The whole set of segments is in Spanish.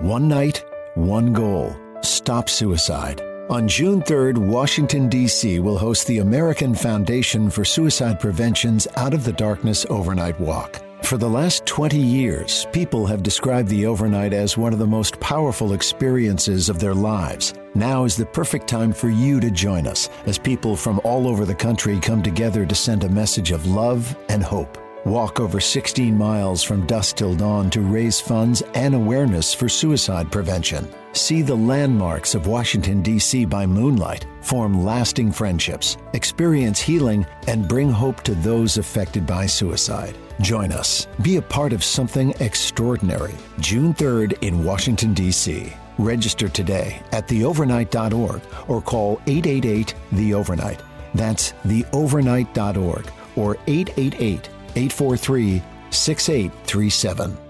One night, one goal stop suicide. On June 3rd, Washington, D.C. will host the American Foundation for Suicide Prevention's Out of the Darkness Overnight Walk. For the last 20 years, people have described the overnight as one of the most powerful experiences of their lives. Now is the perfect time for you to join us as people from all over the country come together to send a message of love and hope. Walk over 16 miles from dusk till dawn to raise funds and awareness for suicide prevention. See the landmarks of Washington, D.C. by moonlight, form lasting friendships, experience healing, and bring hope to those affected by suicide. Join us. Be a part of something extraordinary. June 3rd in Washington, D.C. Register today at theovernight.org or call 888 The Overnight. That's theovernight.org or 888 843 6837.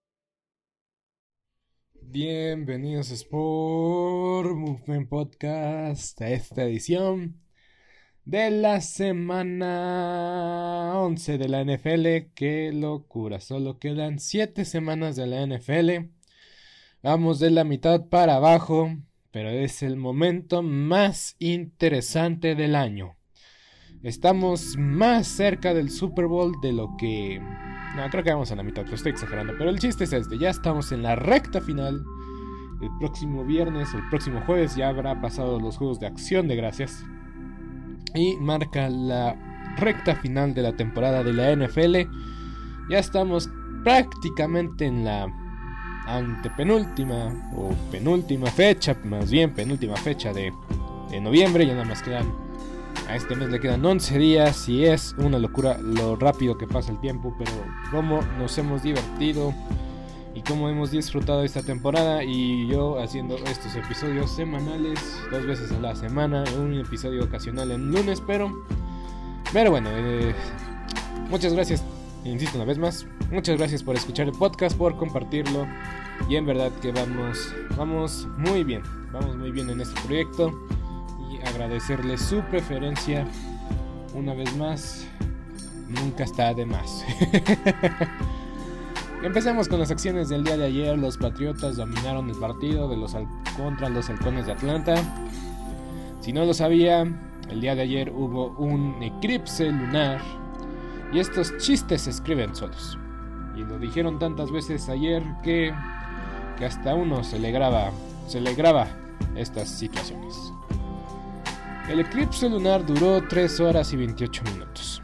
Bienvenidos a Sport Movement Podcast a esta edición de la semana 11 de la NFL. Qué locura, solo quedan 7 semanas de la NFL. Vamos de la mitad para abajo, pero es el momento más interesante del año. Estamos más cerca del Super Bowl de lo que no, creo que vamos a la mitad, pero estoy exagerando. Pero el chiste es este, ya estamos en la recta final. El próximo viernes el próximo jueves ya habrá pasado los Juegos de Acción de Gracias. Y marca la recta final de la temporada de la NFL. Ya estamos prácticamente en la antepenúltima o penúltima fecha, más bien penúltima fecha de, de noviembre. Ya nada más quedan este mes le quedan 11 días y es una locura lo rápido que pasa el tiempo, pero cómo nos hemos divertido y cómo hemos disfrutado esta temporada y yo haciendo estos episodios semanales, dos veces a la semana, un episodio ocasional en lunes, pero pero bueno, eh, muchas gracias, insisto una vez más, muchas gracias por escuchar el podcast, por compartirlo y en verdad que vamos vamos muy bien, vamos muy bien en este proyecto agradecerle su preferencia. Una vez más, nunca está de más. Empecemos con las acciones del día de ayer. Los Patriotas dominaron el partido de los contra los Halcones de Atlanta. Si no lo sabía, el día de ayer hubo un eclipse lunar y estos chistes se escriben solos. Y lo dijeron tantas veces ayer que, que hasta uno se le graba, se le graba estas situaciones. El eclipse lunar duró 3 horas y 28 minutos.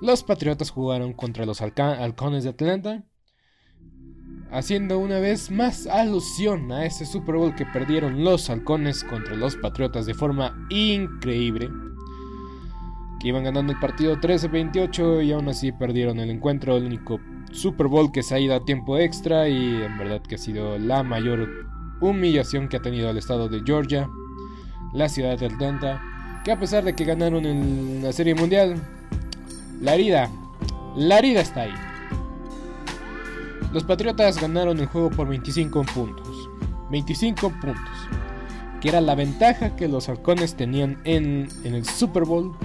Los Patriotas jugaron contra los Halcones de Atlanta, haciendo una vez más alusión a ese Super Bowl que perdieron los Halcones contra los Patriotas de forma increíble. Que iban ganando el partido 13-28 y aún así perdieron el encuentro, el único Super Bowl que se ha ido a tiempo extra y en verdad que ha sido la mayor humillación que ha tenido el estado de Georgia la ciudad de Atlanta, que a pesar de que ganaron en la Serie Mundial, la herida, la herida está ahí. Los Patriotas ganaron el juego por 25 puntos. 25 puntos. Que era la ventaja que los halcones tenían en, en el Super Bowl.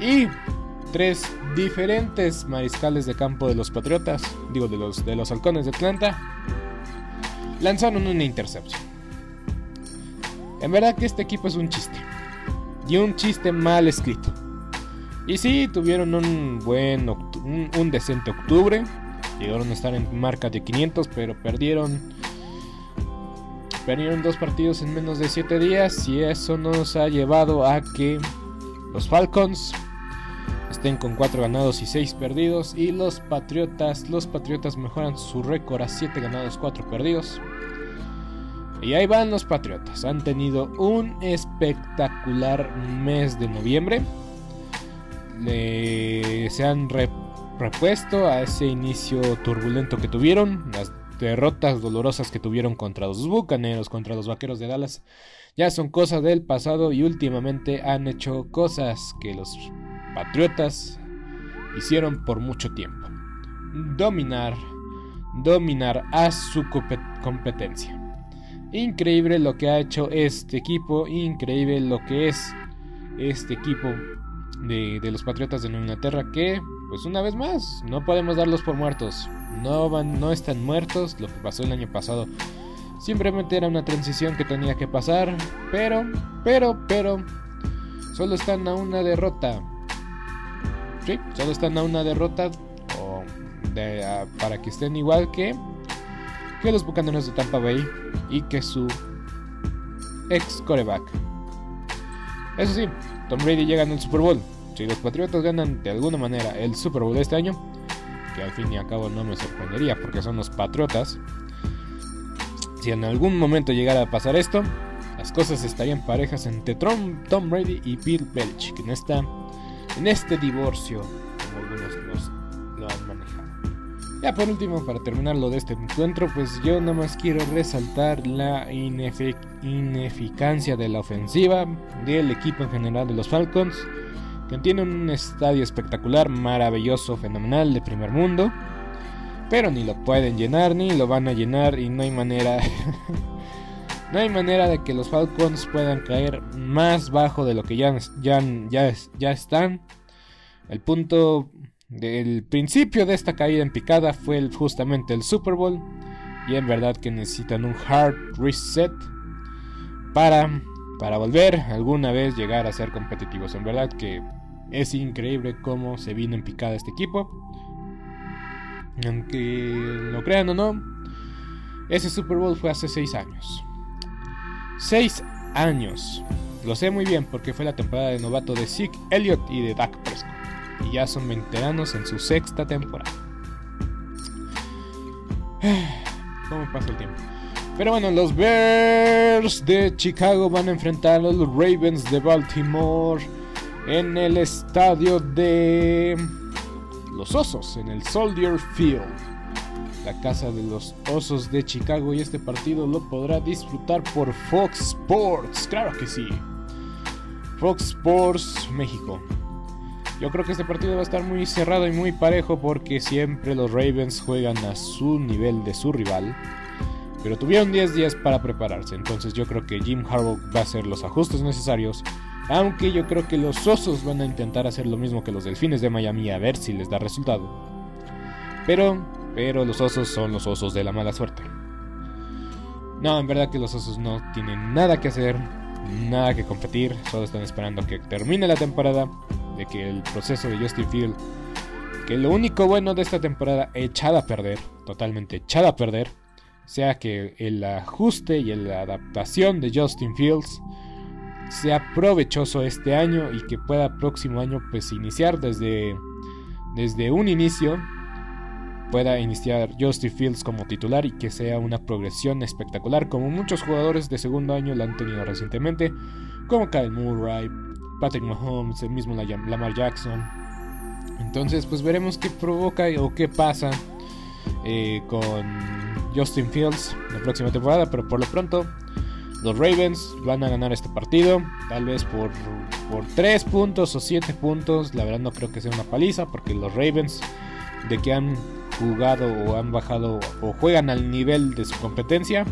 Y tres diferentes mariscales de campo de los Patriotas, digo de los, de los halcones de Atlanta, lanzaron una intercepción. En verdad que este equipo es un chiste. Y un chiste mal escrito. Y sí, tuvieron un buen, un, decente octubre. Llegaron a estar en marca de 500, pero perdieron perdieron dos partidos en menos de 7 días y eso nos ha llevado a que los Falcons estén con 4 ganados y 6 perdidos y los Patriotas, los Patriotas mejoran su récord a 7 ganados, 4 perdidos. Y ahí van los Patriotas. Han tenido un espectacular mes de noviembre. se han repuesto a ese inicio turbulento que tuvieron. derrotas dolorosas que tuvieron contra los Bucaneros, contra los Vaqueros de Dallas, ya son cosas del pasado y últimamente han hecho cosas que los Patriotas hicieron por mucho tiempo. Dominar, dominar a su competencia. Increíble lo que ha hecho este equipo, increíble lo que es este equipo de, los Patriotas de Inglaterra que, pues una vez más, no podemos darlos por muertos. No, van, no están muertos, lo que pasó el año pasado simplemente era una transición que tenía que pasar, pero, pero, pero, solo están a una derrota. Sí, solo están a una derrota para que estén igual que, que los Bucaneros de Tampa Bay y que su ex coreback. Eso sí, Tom Brady llega en el Super Bowl. Si los Patriotas ganan de alguna manera el Super Bowl de este año, que al fin y al cabo no me sorprendería porque son los Patriotas, si en algún momento llegara a pasar esto, las cosas estarían parejas entre Tom, Brady y Bill Belichick en, esta, en este divorcio, Ya por último, para terminar lo de este encuentro, pues yo nada más quiero resaltar la ineficacia de la ofensiva del equipo en general de los Falcons, que tiene un estadio espectacular, maravilloso, fenomenal, de primer mundo, pero ni lo pueden llenar, ni lo van a llenar y no hay manera... no hay manera de que los Falcons puedan caer más bajo de lo que ya, ya, ya, ya están. El punto el principio de esta caída en picada fue justamente el Super Bowl y en verdad que necesitan un hard reset para, para volver alguna vez llegar a ser competitivos. En verdad que es increíble cómo se vino en picada este equipo. Aunque lo crean o no, ese Super Bowl fue hace 6 años. 6 años. Lo sé muy bien porque fue la temporada de novato de Zeke Elliott y de Dak Prescott y ya son veteranos en su sexta temporada. ¿Cómo pasa el tiempo? Pero bueno, los Bears de Chicago van a enfrentar a los Ravens de Baltimore en el estadio de los Osos, en el Soldier Field, la casa de los Osos de Chicago. Y este partido lo podrá disfrutar por Fox Sports, claro que sí. Fox Sports México. Yo creo que este partido va a estar muy cerrado y muy parejo porque siempre los Ravens juegan a su nivel de su rival. Pero tuvieron 10 días para prepararse, entonces yo creo que Jim Harbaugh va a hacer los ajustes necesarios. Aunque yo creo que los Osos van a intentar hacer lo mismo que los Delfines de Miami a ver si les da resultado. Pero, pero los Osos son los Osos de la mala suerte. No, en verdad que los Osos no tienen nada que hacer, nada que competir, solo están esperando que termine la temporada de que el proceso de Justin Field, que lo único bueno de esta temporada echada a perder, totalmente echada a perder, sea que el ajuste y la adaptación de Justin Fields sea provechoso este año y que pueda próximo año pues iniciar desde, desde un inicio pueda iniciar Justin Fields como titular y que sea una progresión espectacular como muchos jugadores de segundo año la han tenido recientemente como Kyle Murray, Patrick Mahomes, el mismo Lamar Jackson. Entonces, pues veremos qué provoca o qué pasa eh, con Justin Fields la próxima temporada. Pero por lo pronto, los Ravens van a ganar este partido. Tal vez por, por 3 puntos o 7 puntos. La verdad no creo que sea una paliza. Porque los Ravens, de que han jugado o han bajado o juegan al nivel de su competencia,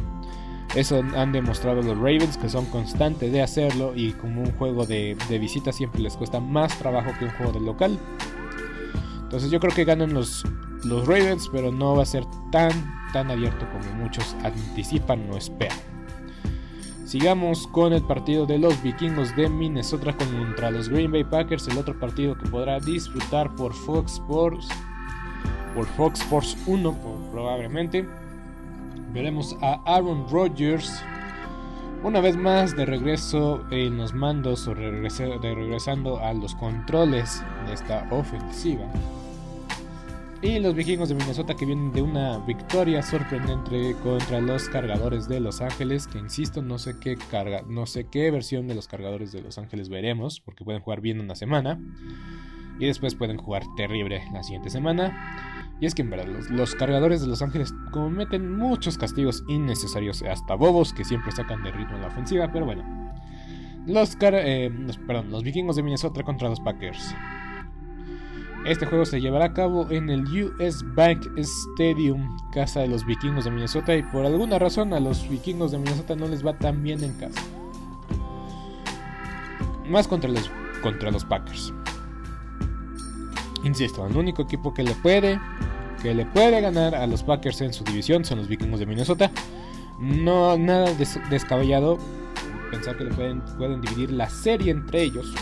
eso han demostrado los Ravens que son constantes de hacerlo y como un juego de, visita siempre les cuesta más trabajo que un juego de local. Entonces yo creo que ganan los, los Ravens, pero no va a ser tan, tan abierto como muchos anticipan o esperan. Sigamos con el partido de los vikingos de Minnesota contra los Green Bay Packers, el otro partido que podrá disfrutar por Fox Sports, por Fox Sports 1 probablemente. Veremos a Aaron Rodgers una vez más de regreso en los mandos o regresando a los controles de esta ofensiva. Y los vikingos de Minnesota que vienen de una victoria sorprendente contra los cargadores de Los Ángeles, que insisto, no sé qué carga, no sé qué versión de los cargadores de Los Ángeles veremos, porque pueden jugar bien una semana y después pueden jugar terrible la siguiente semana. Y es que en verdad, los, cargadores de Los Ángeles cometen muchos castigos innecesarios, hasta bobos que siempre sacan de ritmo en la ofensiva, pero bueno. Los, eh, perdón, los vikingos de Minnesota contra los Packers. Este juego se llevará a cabo en el US Bank Stadium, casa de los vikingos de Minnesota, y por alguna razón a los vikingos de Minnesota no les va tan bien en casa. Más contra los, contra los Packers. Insisto, el único equipo que le puede que le puede ganar a los Packers en su división son los vikingos de Minnesota. No nada descabellado pensar que le pueden, pueden dividir la serie entre ellos.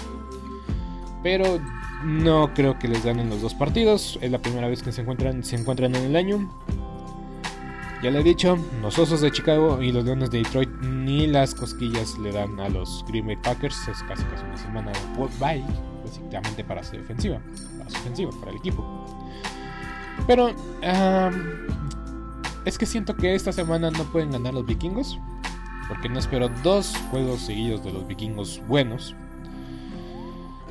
Pero no creo que les ganen los dos partidos. Es la primera vez que se encuentran, se encuentran en el año. Ya le he dicho, los Osos de Chicago y los Leones de Detroit ni las cosquillas le dan a los Green Bay Packers. Es casi casi una semana de bye, básicamente para su defensiva, para su ofensiva, para el equipo. Pero es que siento que esta semana no pueden ganar los vikingos. Porque no espero dos juegos seguidos de los vikingos buenos.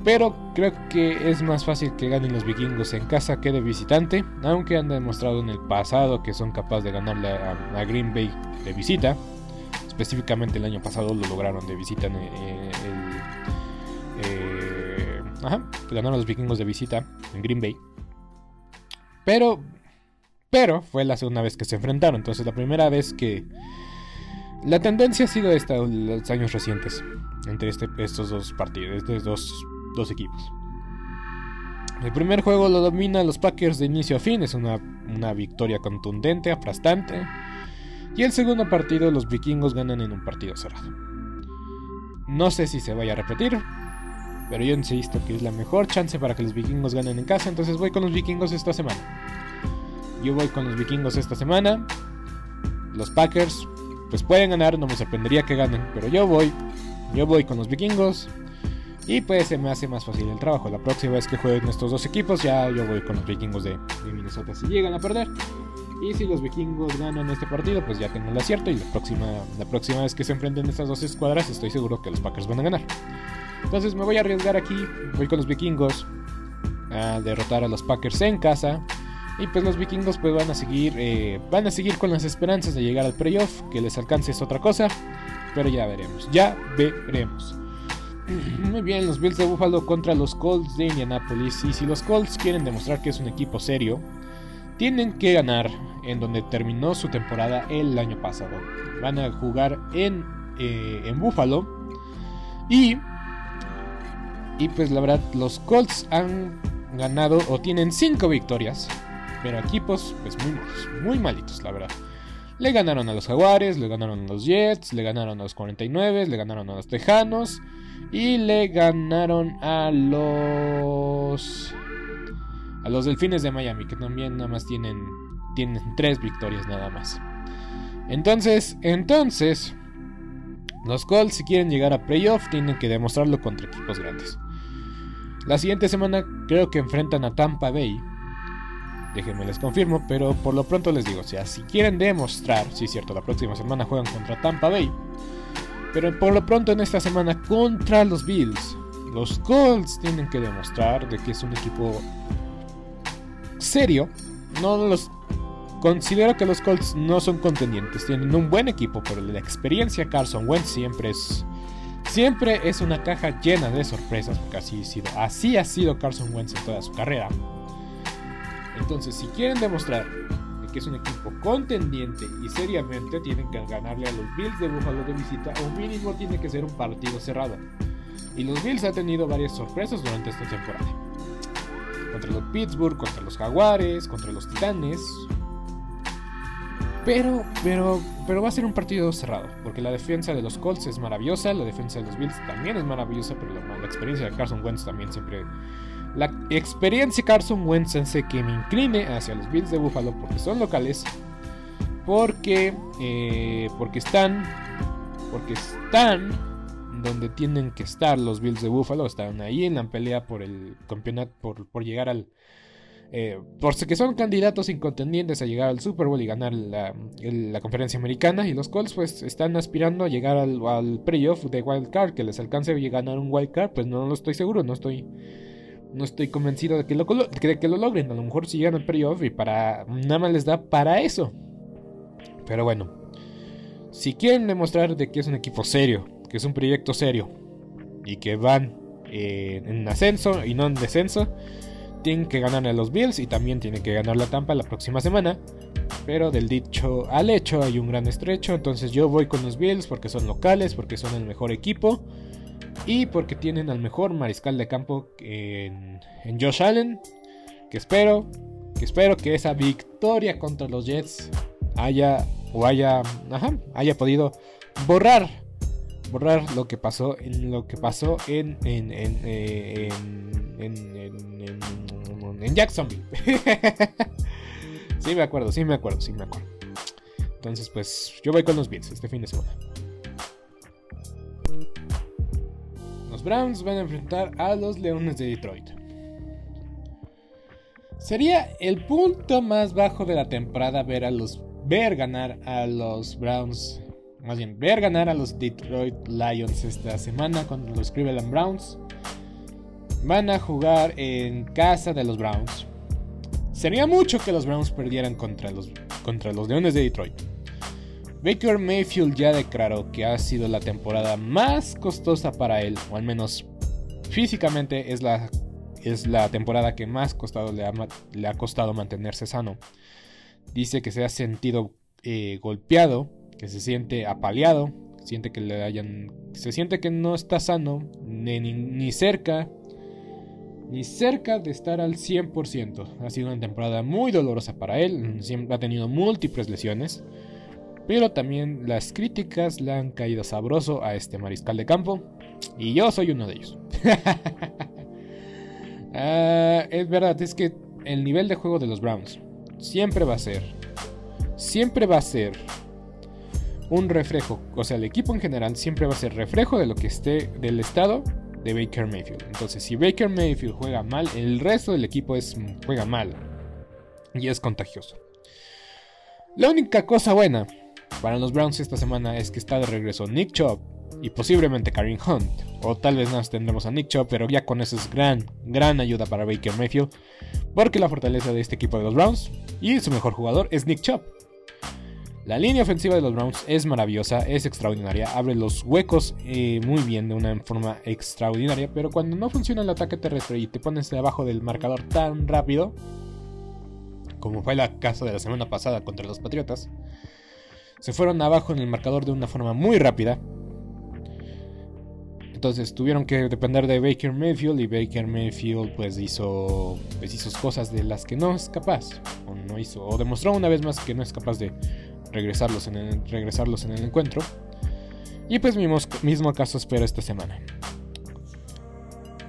Pero creo que es más fácil que ganen los vikingos en casa que de visitante. Aunque han demostrado en el pasado que son capaces de ganarle a, Green Bay de visita. Específicamente el año pasado lo lograron de visita en el, eh, ajá, ganaron los vikingos de visita en Green Bay. Pero, pero fue la segunda vez que se enfrentaron. Entonces la primera vez que la tendencia ha sido esta los años recientes entre este, estos dos partidos, estos dos, dos equipos. El primer juego lo domina los Packers de inicio a fin, es una, una victoria contundente, aplastante. Y el segundo partido los vikingos ganan en un partido cerrado. No sé si se vaya a repetir, pero yo insisto que es la mejor chance para que los vikingos ganen en casa, entonces voy con los vikingos esta semana. Yo voy con los vikingos esta semana. Los Packers pues pueden ganar, no me sorprendería que ganen, pero yo voy, yo voy con los vikingos y pues se me hace más fácil el trabajo. La próxima vez que jueguen estos dos equipos, ya yo voy con los vikingos de, Minnesota si llegan a perder. Y si los vikingos ganan este partido, pues ya tengo el acierto. Y la próxima, la próxima vez que se enfrenten estas dos escuadras, estoy seguro que los Packers van a ganar. Entonces me voy a arriesgar aquí. Voy con los vikingos a derrotar a los Packers en casa. Y pues los vikingos pues van a seguir eh, van a seguir con las esperanzas de llegar al playoff. Que les alcance es otra cosa. Pero ya veremos. Ya veremos. Muy bien, los Bills de Buffalo contra los Colts de Indianapolis. Y si los Colts quieren demostrar que es un equipo serio, tienen que ganar en donde terminó su temporada el año pasado. Van a jugar en, eh, en Buffalo. Y, y pues la verdad, los Colts han ganado o tienen 5 victorias pero equipos pues muy malos, muy malitos, la verdad. Le ganaron a los Jaguares, le ganaron a los Jets, le ganaron a los 49, le ganaron a los Tejanos y le ganaron a los a los Delfines de Miami, que también nada más tienen tienen tres victorias nada más. Entonces, entonces los Colts si quieren llegar a playoff tienen que demostrarlo contra equipos grandes. La siguiente semana creo que enfrentan a Tampa Bay Déjenme les confirmo, pero por lo pronto les digo, o sea, si quieren demostrar, sí es cierto, la próxima semana juegan contra Tampa Bay, pero por lo pronto en esta semana contra los Bills, los Colts tienen que demostrar de que es un equipo serio. No los considero que los Colts no son contendientes, tienen un buen equipo, pero la experiencia Carson Wentz siempre es siempre es una caja llena de sorpresas, porque así ha sido, así ha sido Carson Wentz en toda su carrera. Entonces, si quieren demostrar que es un equipo contendiente y seriamente, tienen que ganarle a los Bills de Buffalo de visita o mínimo tiene que ser un partido cerrado. Y los Bills han tenido varias sorpresas durante esta temporada. Contra los Pittsburgh, contra los Jaguares, contra los Titanes. Pero, pero, pero va a ser un partido cerrado, porque la defensa de los Colts es maravillosa, la defensa de los Bills también es maravillosa, pero la, la experiencia de Carson Wentz también siempre la experiencia Carson Wentz hace que me incline hacia los Bills de Buffalo porque son locales. Porque, eh, porque están, porque están donde tienen que estar los Bills de Buffalo. Están ahí en la pelea por el campeonato, por, llegar al, eh, por que son candidatos incontendientes a llegar al Super Bowl y ganar la, conferencia americana. Y los Colts pues están aspirando a llegar al, al playoff de Wild Card. Que les alcance a ganar un Wild Card, pues no lo estoy seguro, no estoy no estoy convencido de que lo, que lo logren. A lo mejor si llegan al playoff y para nada más les da para eso. Pero bueno, si quieren demostrar de que es un equipo serio, que es un proyecto serio y que van eh, en ascenso y no en descenso, tienen que ganar a los Bills y también tienen que ganar la Tampa la próxima semana. Pero del dicho al hecho hay un gran estrecho. Entonces yo voy con los Bills porque son locales, porque son el mejor equipo. Y porque tienen al mejor mariscal de campo en, Josh Allen. Que espero, que espero que esa victoria contra los Jets haya o haya, haya podido borrar borrar lo que pasó en lo que pasó en en, en, eh, en, en Jacksonville. sí me acuerdo, sí me acuerdo, sí me acuerdo. Entonces, pues yo voy con los Bills este fin de semana. Browns van a enfrentar a los Leones de Detroit. Sería el punto más bajo de la temporada ver a los ver ganar a los Browns, más bien ver ganar a los Detroit Lions esta semana contra los Cleveland Browns. Van a jugar en casa de los Browns. Sería mucho que los Browns perdieran contra los, contra los Leones de Detroit. Baker Mayfield ya declaró que ha sido la temporada más costosa para él, o al menos físicamente es la, es la temporada que más costado le, ha, le ha costado mantenerse sano. Dice que se ha sentido eh, golpeado, que se siente apaleado, siente que le hayan, se siente que no está sano, ni, ni cerca, ni cerca de estar al 100%. Ha sido una temporada muy dolorosa para él, ha tenido múltiples lesiones. Pero también las críticas le han caído sabroso a este mariscal de campo. Y yo soy uno de ellos. Ah, es verdad, es que el nivel de juego de los Browns siempre va a ser. Siempre va a ser un reflejo. O sea, el equipo en general siempre va a ser reflejo de lo que esté del estado de Baker Mayfield. Entonces, si Baker Mayfield juega mal, el resto del equipo es, juega mal. Y es contagioso. La única cosa buena para los Browns esta semana es que está de regreso Nick Chubb y posiblemente Karim Hunt. O tal vez más tendremos a Nick Chubb, pero ya con eso es gran, gran ayuda para Baker Mayfield. Porque la fortaleza de este equipo de los Browns y su mejor jugador es Nick Chubb. La línea ofensiva de los Browns es maravillosa, es extraordinaria, abre los huecos eh, muy bien de una forma extraordinaria, pero cuando no funciona el ataque terrestre y te pones debajo del marcador tan rápido, como fue el caso de la semana pasada contra los Patriotas, se fueron abajo en el marcador de una forma muy rápida. Entonces tuvieron que depender de Baker Mayfield y Baker Mayfield pues hizo, pues hizo cosas de las que no es capaz. O, no hizo, o demostró una vez más que no es capaz de regresarlos en el, regresarlos en el encuentro. Y pues mismo, mismo caso espero esta semana.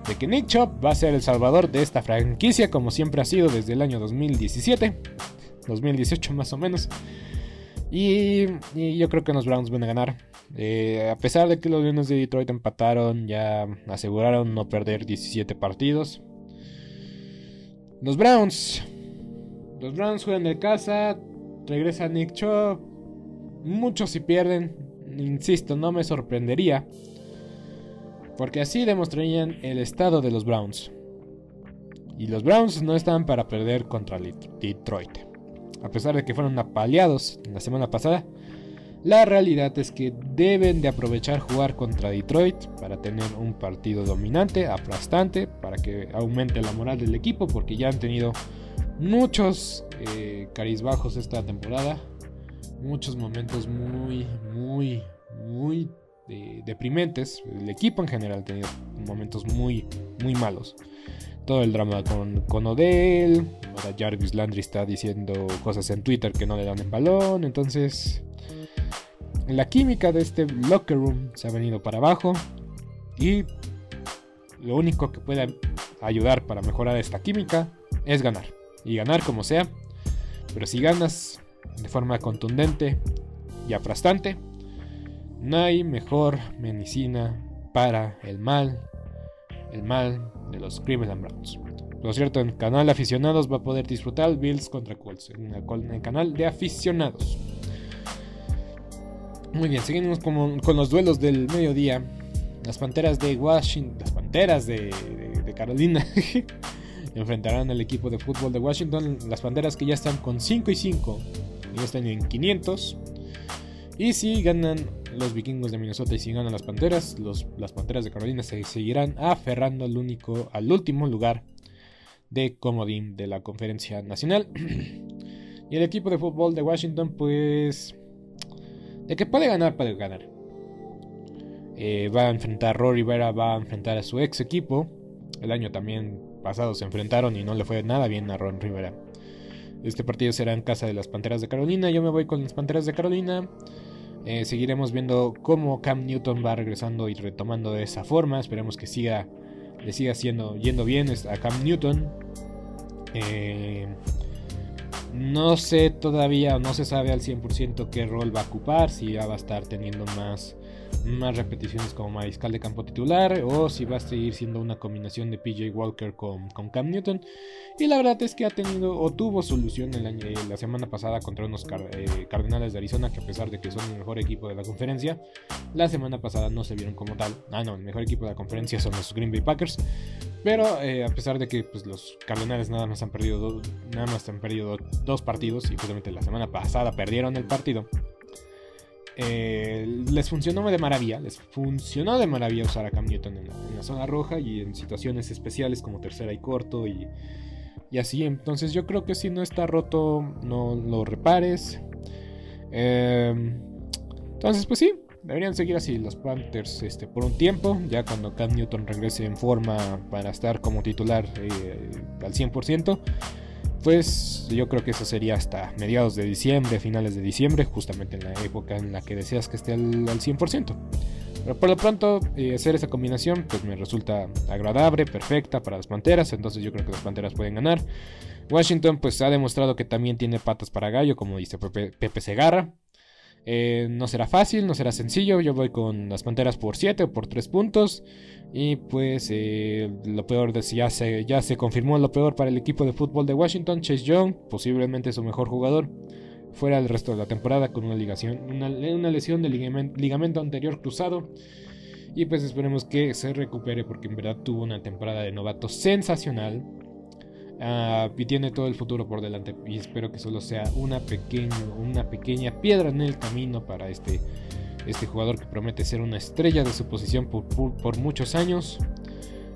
De que Nick Chop va a ser el salvador de esta franquicia como siempre ha sido desde el año 2017. 2018 más o menos. Y, yo creo que los Browns van a ganar. Eh, a pesar de que los Lions de Detroit empataron, ya aseguraron no perder 17 partidos. Los Browns. Los Browns juegan de casa. Regresa Nick Chubb. Muchos si pierden. Insisto, no me sorprendería. Porque así demostrarían el estado de los Browns. Y los Browns no están para perder contra Detroit a pesar de que fueron apaleados la semana pasada, la realidad es que deben de aprovechar jugar contra Detroit para tener un partido dominante, aplastante, para que aumente la moral del equipo, porque ya han tenido muchos eh, bajos esta temporada, muchos momentos muy, muy, muy eh, deprimentes. El equipo en general ha tenido momentos muy, muy malos todo el drama con, con Odell. Ahora Jarvis Landry está diciendo cosas en Twitter que no le dan el balón. Entonces, la química de este locker room se ha venido para abajo. Y lo único que puede ayudar para mejorar esta química es ganar. Y ganar como sea. Pero si ganas de forma contundente y aplastante, no hay mejor medicina para el mal el mal de los Cleveland Browns. Lo cierto, en canal de aficionados va a poder disfrutar Bills contra Colts, en el, canal de aficionados. Muy bien, seguimos con, los duelos del mediodía. Las Panteras de Washington, las Panteras de, Carolina enfrentarán al equipo de fútbol de Washington. Las Panteras que ya están con 5 y 5, ya están en 500. Y si ganan los vikingos de Minnesota y si ganan las Panteras, las Panteras de Carolina se seguirán aferrando al, único, al último lugar de comodín de la conferencia nacional. y el equipo de fútbol de Washington, pues... De que puede ganar, puede ganar. Eh, va a enfrentar, Rory Rivera va a enfrentar a su ex equipo. El año también pasado se enfrentaron y no le fue nada bien a Ron Rivera. Este partido será en casa de las Panteras de Carolina. Yo me voy con las Panteras de Carolina. Eh, seguiremos viendo cómo Cam Newton va regresando y retomando de esa forma. Esperemos que siga, le siga siendo, yendo bien a Cam Newton. Eh, no sé todavía, no se sabe al 100% qué rol va a ocupar, si ya va a estar teniendo más más repeticiones como mariscal de campo titular o si va a seguir siendo una combinación de PJ Walker con, Cam Newton. Y la verdad es que ha tenido o tuvo solución el eh, la semana pasada contra unos eh, Cardenales de Arizona que a pesar de que son el mejor equipo de la conferencia, la semana pasada no se vieron como tal. Ah, no, el mejor equipo de la conferencia son los Green Bay Packers. Pero eh, a pesar de que pues, los Cardenales nada más han perdido, nada más han perdido dos partidos y justamente la semana pasada perdieron el partido eh, les funcionó de maravilla, les funcionó de maravilla usar a Cam Newton en la, zona roja y en situaciones especiales como tercera y corto y, así. Entonces yo creo que si no está roto, no lo repares. Em, entonces pues sí, deberían seguir así los Panthers este, por un tiempo, ya cuando Cam Newton regrese en forma para estar como titular eh, al 100% pues yo creo que eso sería hasta mediados de diciembre, finales de diciembre, justamente en la época en la que deseas que esté al, 100%. Pero por lo pronto, eh, hacer esa combinación pues me resulta agradable, perfecta para las Panteras, entonces yo creo que las Panteras pueden ganar. Washington pues ha demostrado que también tiene patas para gallo, como dice Pepe, Pepe Segarra. Eh, no será fácil, no será sencillo. Yo voy con las Panteras por 7 o por 3 puntos. Y pues eh, lo peor de ya se, ya se confirmó lo peor para el equipo de fútbol de Washington. Chase Young, posiblemente su mejor jugador, fuera el resto de la temporada con una, ligación, una, lesión de ligamento, anterior cruzado. Y pues esperemos que se recupere porque en verdad tuvo una temporada de novato sensacional. Ah, y tiene todo el futuro por delante. Y espero que solo sea una, una pequeña piedra en el camino para este este jugador que promete ser una estrella de su posición por, muchos años.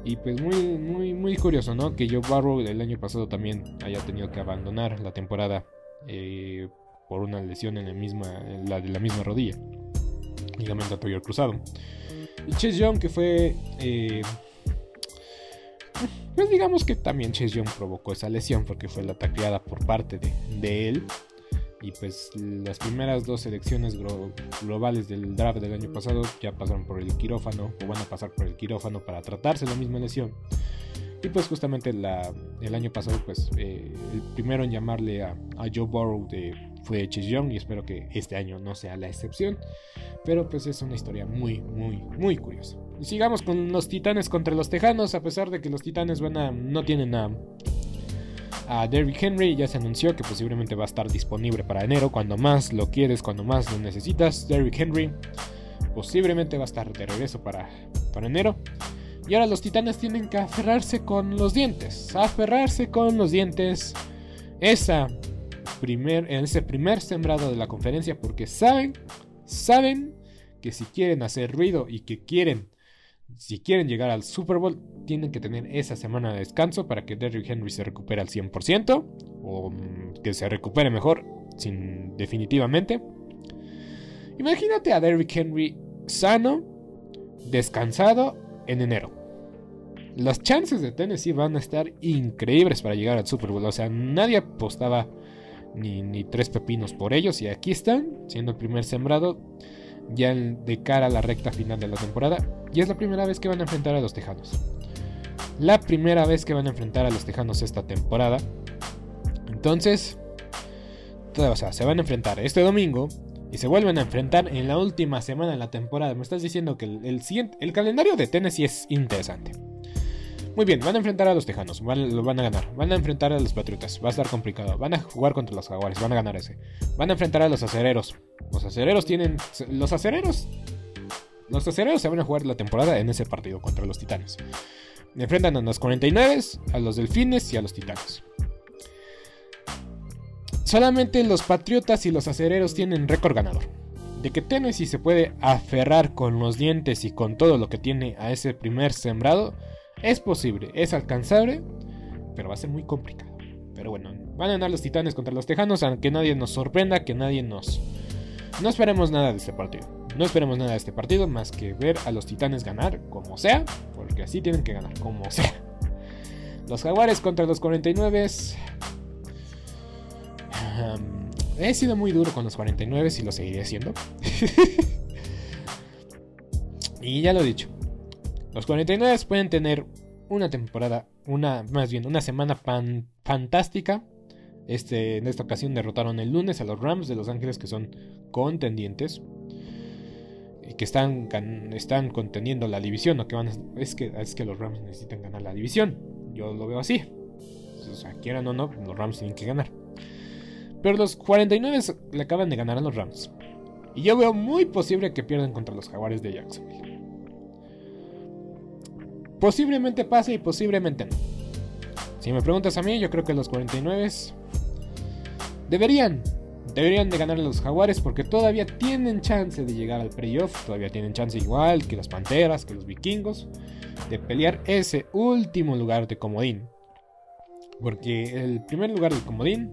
Y pues muy, muy, muy curioso, ¿no? Que Joe Barrow el año pasado también haya tenido que abandonar la temporada eh, por una lesión en la misma, la de la misma rodilla. Ligamento anterior cruzado. Y Chase Young que fue... Eh, pues digamos que también Chase Young provocó esa lesión porque fue la tacleada por parte de, de él. Y pues las primeras dos selecciones globales del draft del año pasado ya pasaron por el quirófano o van a pasar por el quirófano para tratarse la misma lesión. Y pues justamente el año pasado pues eh, el primero en llamarle a, Joe Burrow de, fue Chase Young y espero que este año no sea la excepción. Pero pues es una historia muy, muy, muy curiosa. Y sigamos con los titanes contra los tejanos, a pesar de que los titanes van a, no tienen a a Derrick Henry. Ya se anunció que posiblemente va a estar disponible para enero. Cuando más lo quieres, cuando más lo necesitas. Derrick Henry posiblemente va a estar de regreso para, para enero. Y ahora los titanes tienen que aferrarse con los dientes. Aferrarse con los dientes. Esa primer, en ese primer sembrado de la conferencia. Porque saben, saben que si quieren hacer ruido y que quieren si quieren llegar al Super Bowl, tienen que tener esa semana de descanso para que Derrick Henry se recupere al 100% o mm, que se recupere mejor, sin, definitivamente. Imagínate a Derrick Henry sano, descansado en enero. Las chances de Tennessee van a estar increíbles para llegar al Super Bowl. O sea, nadie apostaba ni, tres pepinos por ellos. Y aquí están, siendo el primer sembrado ya de cara a la recta final de la temporada. Y es la primera vez que van a enfrentar a los Tejanos. La primera vez que van a enfrentar a los Tejanos esta temporada. Entonces, o se van a enfrentar este domingo y se vuelven a enfrentar en la última semana de la temporada. Me estás diciendo que el calendario de Tennessee es interesante. Muy bien, van a enfrentar a los Tejanos, lo van a ganar. Van a enfrentar a los Patriotas, va a estar complicado. Van a jugar contra los Jaguares, van a ganar ese. Van a enfrentar a los Acereros. Los Acereros tienen. Los Acereros. Los Acereros se van a jugar la temporada en ese partido contra los Titanes. Enfrentan a los 49, a los Delfines y a los Titanes. Solamente los Patriotas y los Acereros tienen récord ganador. De que Tennessee se puede aferrar con los dientes y con todo lo que tiene a ese primer sembrado, es posible, es alcanzable, pero va a ser muy complicado. Pero bueno, van a ganar los Titanes contra los Tejanos, aunque nadie nos sorprenda, que nadie nos... No esperemos nada de este partido. No esperemos nada de este partido más que ver a los Titanes ganar como sea, porque así tienen que ganar como sea. Los Jaguares contra los 49. he sido muy duro con los 49 y lo seguiré siendo. y ya lo he dicho. Los 49 pueden tener una temporada, una más bien una semana fantástica. Este, en esta ocasión derrotaron el lunes a los Rams de Los Ángeles que son contendientes y que están, están conteniendo la división, que van es, que, es que los Rams necesitan ganar la división. Yo lo veo así. O sea, quieran o no, los Rams tienen que ganar. Pero los 49 le acaban de ganar a los Rams. Y yo veo muy posible que pierdan contra los Jaguares de Jacksonville. Posiblemente pase y posiblemente no. Si me preguntas a mí, yo creo que los 49 deberían Deberían de ganar a los Jaguares porque todavía tienen chance de llegar al playoff. Todavía tienen chance igual que las Panteras, que los Vikingos, de pelear ese último lugar de comodín. Porque el primer lugar del comodín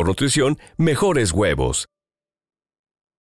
nutrición, mejores huevos.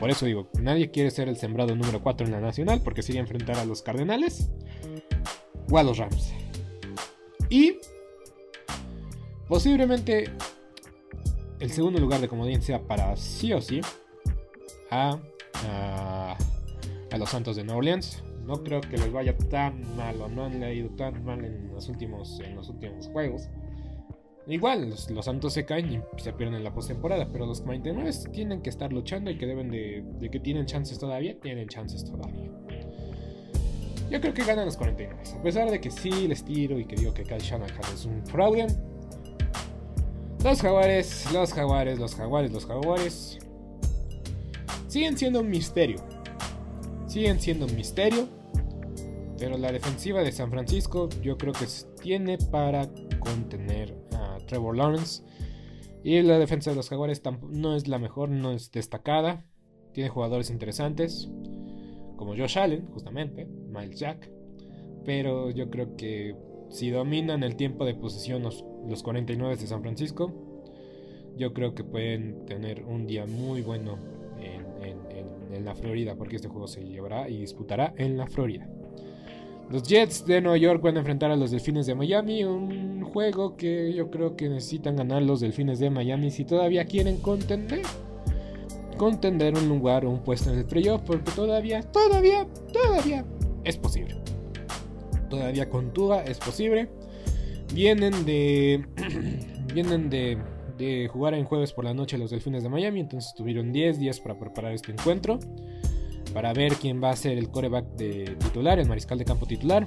Por eso digo, nadie quiere ser el sembrado número 4 en la nacional porque sigue enfrentar a los Cardenales o a los Rams. Y posiblemente el segundo lugar de comodín sea para sí o sí a, a, los Santos de Nueva Orleans. No creo que les vaya tan mal o no han ido tan mal en los últimos, en los últimos juegos. Igual, los, Santos se caen y se pierden en la postemporada, pero los 49 tienen que estar luchando y que deben de, de que tienen chances todavía, tienen chances todavía. Yo creo que ganan los 49, a pesar de que sí les tiro y que digo que Kyle Shanahan es un fraude. Los jaguares, los jaguares, los jaguares, los jaguares siguen siendo un misterio. Siguen siendo un misterio. Pero la defensiva de San Francisco yo creo que tiene para contener Trevor Lawrence. Y la defensa de los Jaguares no es la mejor, no es destacada. Tiene jugadores interesantes, como Josh Allen, justamente, Miles Jack. Pero yo creo que si dominan el tiempo de posesión los, 49 de San Francisco, yo creo que pueden tener un día muy bueno en, en la Florida, porque este juego se llevará y disputará en la Florida. Los Jets de Nueva York van a enfrentar a los Delfines de Miami, un juego que yo creo que necesitan ganar los Delfines de Miami si todavía quieren contender. Contender un lugar o un puesto en el playoff, porque todavía, todavía, todavía es posible. Todavía con Tua es posible. Vienen de. vienen de, de jugar en jueves por la noche los Delfines de Miami, entonces tuvieron 10 días para preparar este encuentro para ver quién va a ser el coreback de titular, el mariscal de campo titular.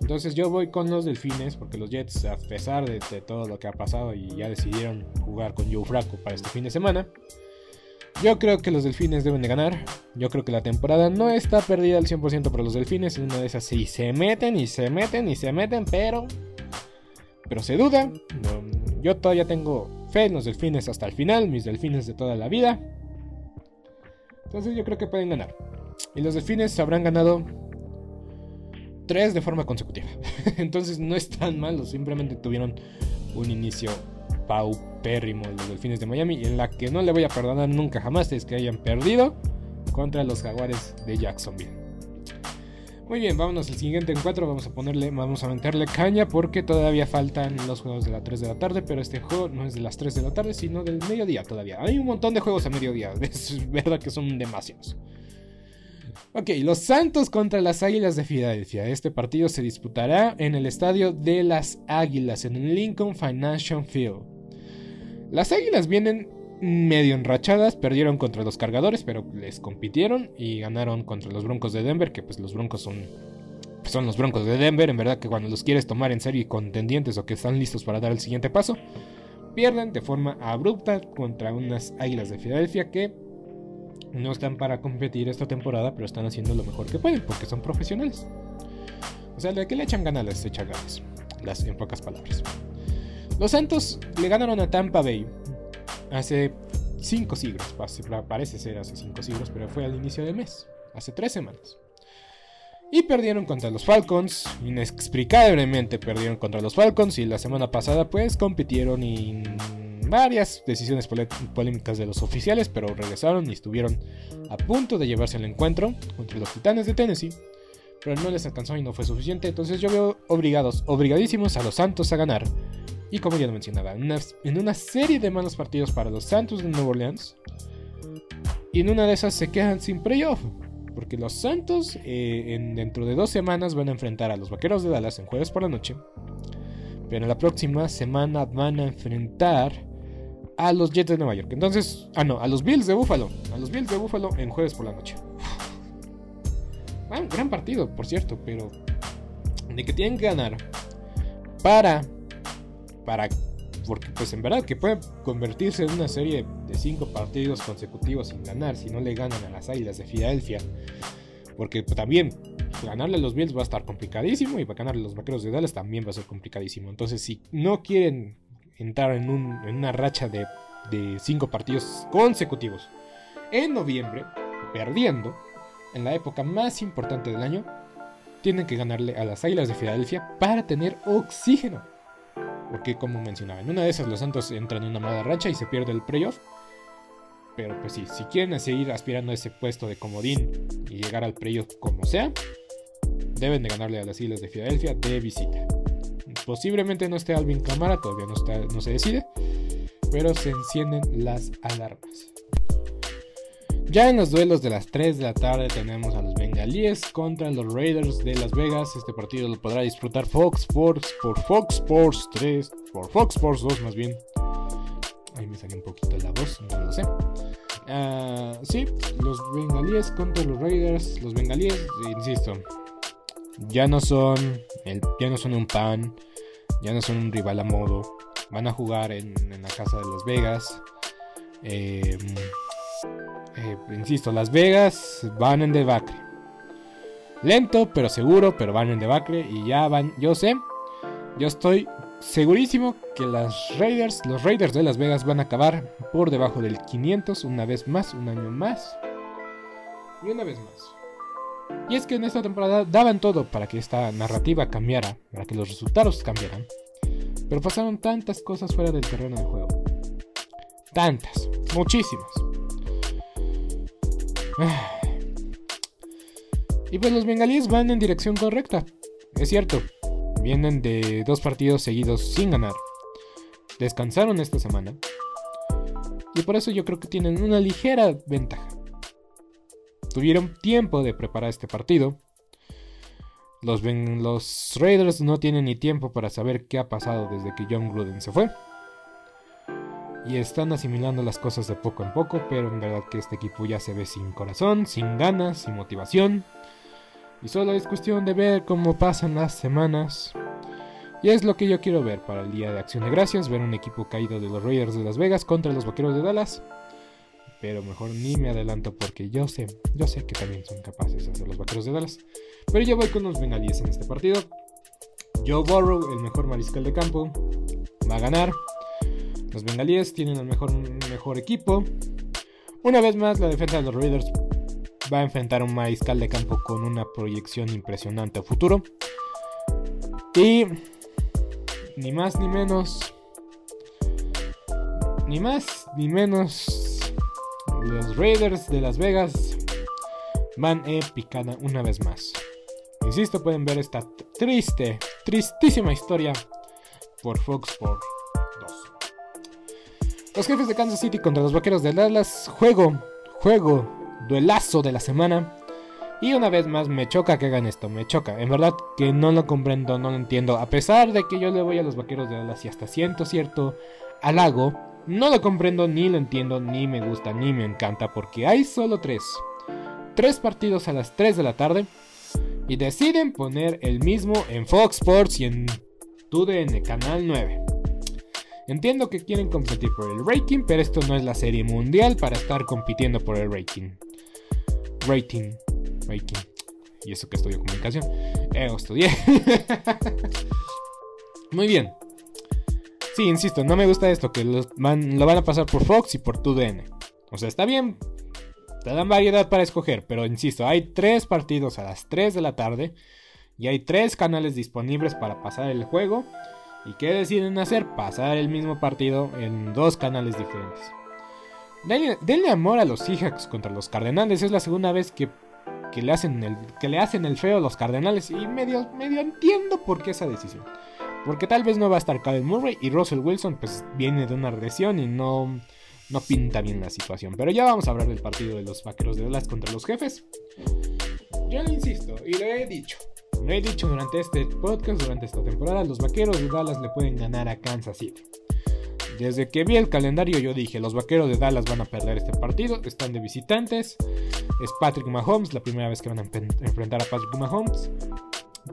Entonces yo voy con los delfines porque los Jets, a pesar de, todo lo que ha pasado y ya decidieron jugar con Joe Fracco para este fin de semana, yo creo que los delfines deben de ganar. Yo creo que la temporada no está perdida al 100% para los delfines. En una de esas sí se meten y se meten y se meten, pero... Pero se duda. yo todavía tengo fe en los delfines hasta el final, mis delfines de toda la vida. Entonces yo creo que pueden ganar. Y los delfines habrán ganado tres de forma consecutiva. Entonces no es tan malo, simplemente tuvieron un inicio paupérrimo los delfines de Miami en la que no le voy a perdonar nunca jamás es que hayan perdido contra los jaguares de Jacksonville. Muy bien, vámonos al siguiente encuentro. Vamos a ponerle, vamos a meterle caña porque todavía faltan los juegos de las 3 de la tarde. Pero este juego no es de las 3 de la tarde, sino del mediodía todavía. Hay un montón de juegos a mediodía. Es verdad que son demasiados. Ok, los Santos contra las Águilas de Filadelfia. Este partido se disputará en el estadio de las Águilas, en el Lincoln Financial Field. Las Águilas vienen medio enrachadas, perdieron contra los cargadores, pero les compitieron y ganaron contra los Broncos de Denver, que pues los Broncos son son los Broncos de Denver, en verdad que cuando los quieres tomar en serio y contendientes o que están listos para dar el siguiente paso, pierden de forma abrupta contra unas Águilas de Filadelfia que no están para competir esta temporada, pero están haciendo lo mejor que pueden porque son profesionales. O sea, de que le echan ganas les echan ganas, las en pocas palabras. Los Santos le ganaron a Tampa Bay hace 5 siglos, parece ser hace 5 siglos, pero fue al inicio del mes, hace 3 semanas. Y perdieron contra los Falcons, inexplicablemente perdieron contra los Falcons y la semana pasada pues compitieron en varias decisiones polémicas de los oficiales, pero regresaron y estuvieron a punto de llevarse el encuentro contra los Titanes de Tennessee, pero no les alcanzó y no fue suficiente, entonces yo veo obligados, obligadísimos a los Santos a ganar y como ya lo mencionaba, en una, serie de malos partidos para los Santos de Nueva Orleans. Y en una de esas se quedan sin playoff. Porque los Santos eh, en, dentro de dos semanas van a enfrentar a los Vaqueros de Dallas en jueves por la noche. Pero en la próxima semana van a enfrentar a los Jets de Nueva York. Entonces, ah no, a los Bills de Buffalo. A los Bills de Buffalo en jueves por la noche. Bueno, gran partido, por cierto, pero de que tienen que ganar para para porque pues en verdad que puede convertirse en una serie de cinco partidos consecutivos sin ganar si no le ganan a las Águilas de Filadelfia. Porque pues, también ganarle a los Bills va a estar complicadísimo y para ganarle a los Vaqueros de Dallas también va a ser complicadísimo. Entonces si no quieren entrar en, una racha de, de cinco partidos consecutivos en noviembre, perdiendo, en la época más importante del año, tienen que ganarle a las Águilas de Filadelfia para tener oxígeno porque como mencionaba, en una de esas los Santos entran en una mala racha y se pierde el playoff. Pero pues sí, si quieren seguir aspirando a ese puesto de comodín y llegar al playoff como sea, deben de ganarle a las Islas de Filadelfia de visita. Posiblemente no esté Alvin Camara, todavía no, está, no se decide, pero se encienden las alarmas. Ya en los duelos de las 3 de la tarde tenemos a los Bengalíes contra los Raiders de Las Vegas. Este partido lo podrá disfrutar Fox Sports por Fox Sports 3, por Fox Sports 2 más bien. Ahí me salió un poquito la voz, no lo sé. Uh, sí, los Bengalíes contra los Raiders. Los Bengalíes, insisto, ya no son el, ya no son un pan, ya no son un rival a modo. Van a jugar en, en la casa de Las Vegas. Eh, eh, insisto, Las Vegas van en debacle. Lento, pero seguro, pero van en debacle. Y ya van, yo sé, yo estoy segurísimo que las Raiders, los Raiders de Las Vegas van a acabar por debajo del 500 una vez más, un año más. Y una vez más. Y es que en esta temporada daban todo para que esta narrativa cambiara, para que los resultados cambiaran. Pero pasaron tantas cosas fuera del terreno de juego. Tantas, muchísimas. Y pues los bengalíes van en dirección correcta. Es cierto, vienen de dos partidos seguidos sin ganar. Descansaron esta semana. Y por eso yo creo que tienen una ligera ventaja. Tuvieron tiempo de preparar este partido. Los, Raiders no tienen ni tiempo para saber qué ha pasado desde que John Gruden se fue y están asimilando las cosas de poco en poco, pero en verdad que este equipo ya se ve sin corazón, sin ganas, sin motivación. Y solo es cuestión de ver cómo pasan las semanas. Y es lo que yo quiero ver para el Día de Acción de Gracias, ver un equipo caído de los Raiders de Las Vegas contra los Vaqueros de Dallas. Pero mejor ni me adelanto porque yo sé, yo sé que también son capaces de hacer los Vaqueros de Dallas. Pero yo voy con los Bengalíes en este partido. Joe Burrow, el mejor mariscal de campo, va a ganar. Los Bengalíes tienen el mejor, mejor equipo. Una vez más, la defensa de los Raiders va a enfrentar a un mariscal de campo con una proyección impresionante a futuro. Y ni más ni menos, ni más ni menos, los Raiders de Las Vegas van en picada una vez más. Insisto, pueden ver esta triste, tristísima historia por Fox Sports 2. Los jefes de Kansas City contra los vaqueros de Dallas. Juego, juego, duelazo de la semana. Y una vez más me choca que hagan esto, me choca. En verdad que no lo comprendo, no lo entiendo. A pesar de que yo le voy a los vaqueros de Dallas y hasta siento cierto halago, no lo comprendo, ni lo entiendo, ni me gusta, ni me encanta. Porque hay solo tres. Tres partidos a las 3 de la tarde y deciden poner el mismo en Fox Sports y en TUDN Canal 9. Entiendo que quieren competir por el rating, pero esto no es la serie mundial para estar compitiendo por el rating. Rating, rating. Y eso que estudio comunicación. Eh, estudié. Muy bien. Sí, insisto, no me gusta esto, que lo van a pasar por Fox y por TUDN. O sea, está bien te dan variedad para escoger, pero insisto, hay tres partidos a las 3 de la tarde y hay tres canales disponibles para pasar el juego. ¿Y qué deciden hacer? Pasar el mismo partido en dos canales diferentes. Denle, amor a los Seahawks contra los Cardenales. Es la segunda vez que, le, hacen el, que le hacen el feo a los Cardenales. Y medio, medio entiendo por qué esa decisión. Porque tal vez no va a estar Kyle Murray y Russell Wilson pues viene de una regresión y no no pinta bien la situación. Pero ya vamos a hablar del partido de los vaqueros de Dallas contra los jefes. Yo le insisto y lo he dicho. Lo he dicho durante este podcast, durante esta temporada, los vaqueros de Dallas le pueden ganar a Kansas City. Desde que vi el calendario yo dije, los vaqueros de Dallas van a perder este partido, están de visitantes, es Patrick Mahomes, la primera vez que van a enfrentar a Patrick Mahomes.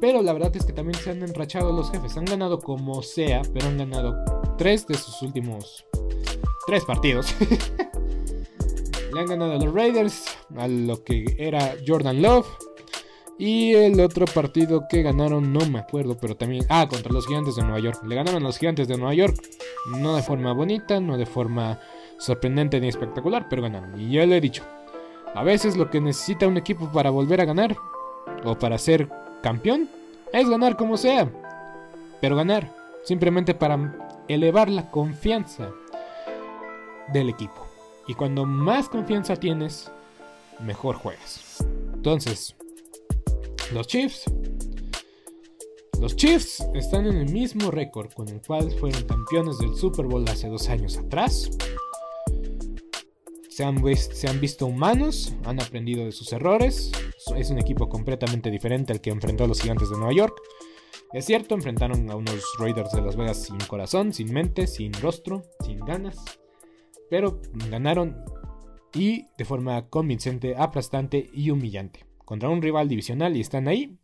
Pero la verdad es que también se han enrachado los jefes, han ganado como sea, pero han ganado tres de sus últimos tres partidos. Le han ganado a los Raiders, a lo que era Jordan Love. Y el otro partido que ganaron, no me acuerdo, pero también. Ah, contra los Gigantes de Nueva York. Le ganaron a los Gigantes de Nueva York. No de forma bonita, no de forma sorprendente ni espectacular, pero ganaron. Y ya le he dicho. A veces lo que necesita un equipo para volver a ganar, o para ser campeón, es ganar como sea. Pero ganar, simplemente para elevar la confianza del equipo. Y cuando más confianza tienes, mejor juegas. Entonces, los Chiefs. Los Chiefs están en el mismo récord con el cual fueron campeones del Super Bowl hace dos años atrás. Se han, se han visto humanos, han aprendido de sus errores. Es un equipo completamente diferente al que enfrentó a los gigantes de Nueva York. Es cierto, enfrentaron a unos Raiders de Las Vegas sin corazón, sin mente, sin rostro, sin ganas pero ganaron y de forma convincente, aplastante y humillante contra un rival divisional y están ahí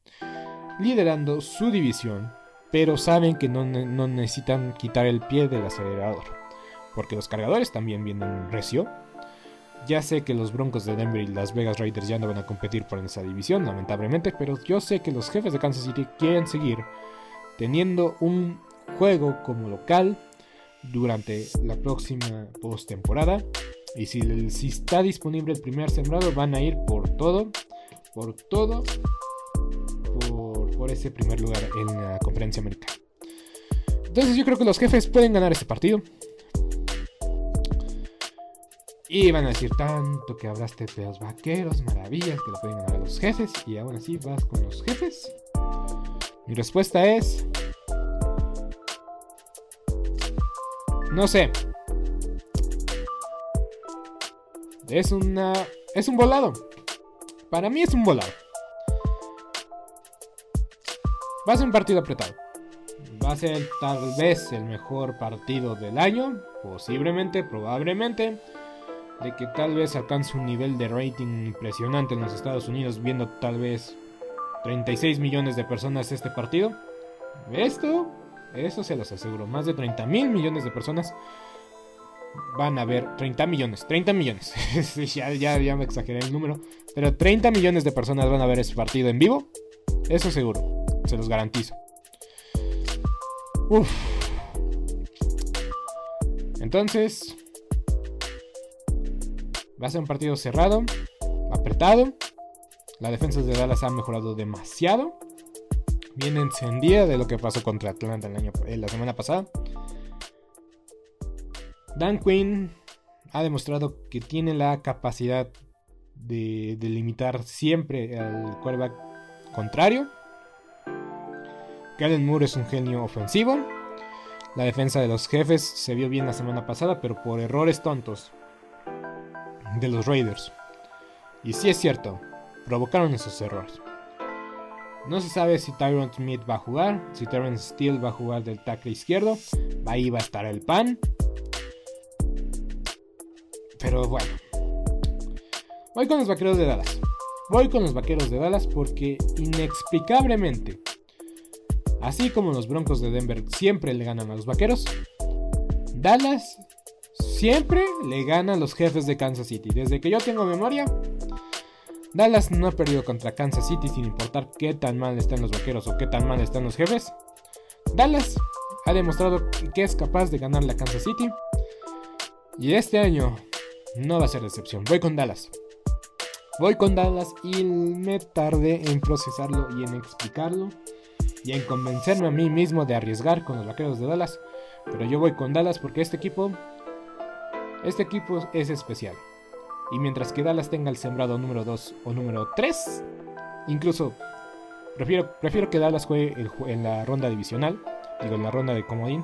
liderando su división, pero saben que no, necesitan quitar el pie del acelerador, porque los cargadores también vienen recio. Ya sé que los Broncos de Denver y Las Vegas Raiders ya no van a competir por esa división, lamentablemente, pero yo sé que los jefes de Kansas City quieren seguir teniendo un juego como local durante la próxima postemporada. Y si, si está disponible el primer sembrado, van a ir por todo, por todo, por, ese primer lugar en la conferencia americana. Entonces yo creo que los jefes pueden ganar este partido. Y van a decir tanto que hablaste de los vaqueros, maravillas, que lo pueden ganar los jefes. Y aún así vas con los jefes. Mi respuesta es No sé. Es una. Es un volado. Para mí es un volado. Va a ser un partido apretado. Va a ser tal vez el mejor partido del año. Posiblemente, probablemente. De que tal vez alcance un nivel de rating impresionante en los Estados Unidos. Viendo tal vez 36 millones de personas este partido. Esto, eso se los aseguro. Más de 30 mil millones de personas van a ver 30 millones, 30 millones. ya me exageré el número. Pero 30 millones de personas van a ver este partido en vivo. Eso seguro, se los garantizo. Uf. Entonces, va a ser un partido cerrado, apretado. La defensa de Dallas ha mejorado demasiado. Bien encendida de lo que pasó contra Atlanta el año, eh, la semana pasada. Dan Quinn ha demostrado que tiene la capacidad de, limitar siempre al quarterback contrario. Kellen Moore es un genio ofensivo. La defensa de los jefes se vio bien la semana pasada, pero por errores tontos de los Raiders. Y si es cierto, provocaron esos errores. No se sabe si Tyron Smith va a jugar, si Terrence Steele va a jugar del tackle izquierdo. Ahí va a estar el pan. Pero bueno. Voy con los vaqueros de Dallas. Voy con los vaqueros de Dallas porque inexplicablemente, así como los Broncos de Denver siempre le ganan a los vaqueros, Dallas siempre le gana a los jefes de Kansas City. Desde que yo tengo memoria, Dallas no ha perdido contra Kansas City sin importar qué tan mal están los vaqueros o qué tan mal están los jefes. Dallas ha demostrado que es capaz de ganarle a Kansas City. Y este año no va a ser excepción. Voy con Dallas. Voy con Dallas y me tardé en procesarlo y en explicarlo y en convencerme a mí mismo de arriesgar con los vaqueros de Dallas. Pero yo voy con Dallas porque este equipo, este equipo es especial. Y mientras que Dallas tenga el sembrado número 2 o número 3, incluso prefiero, prefiero que Dallas juegue en la ronda divisional, digo en la ronda de comodín,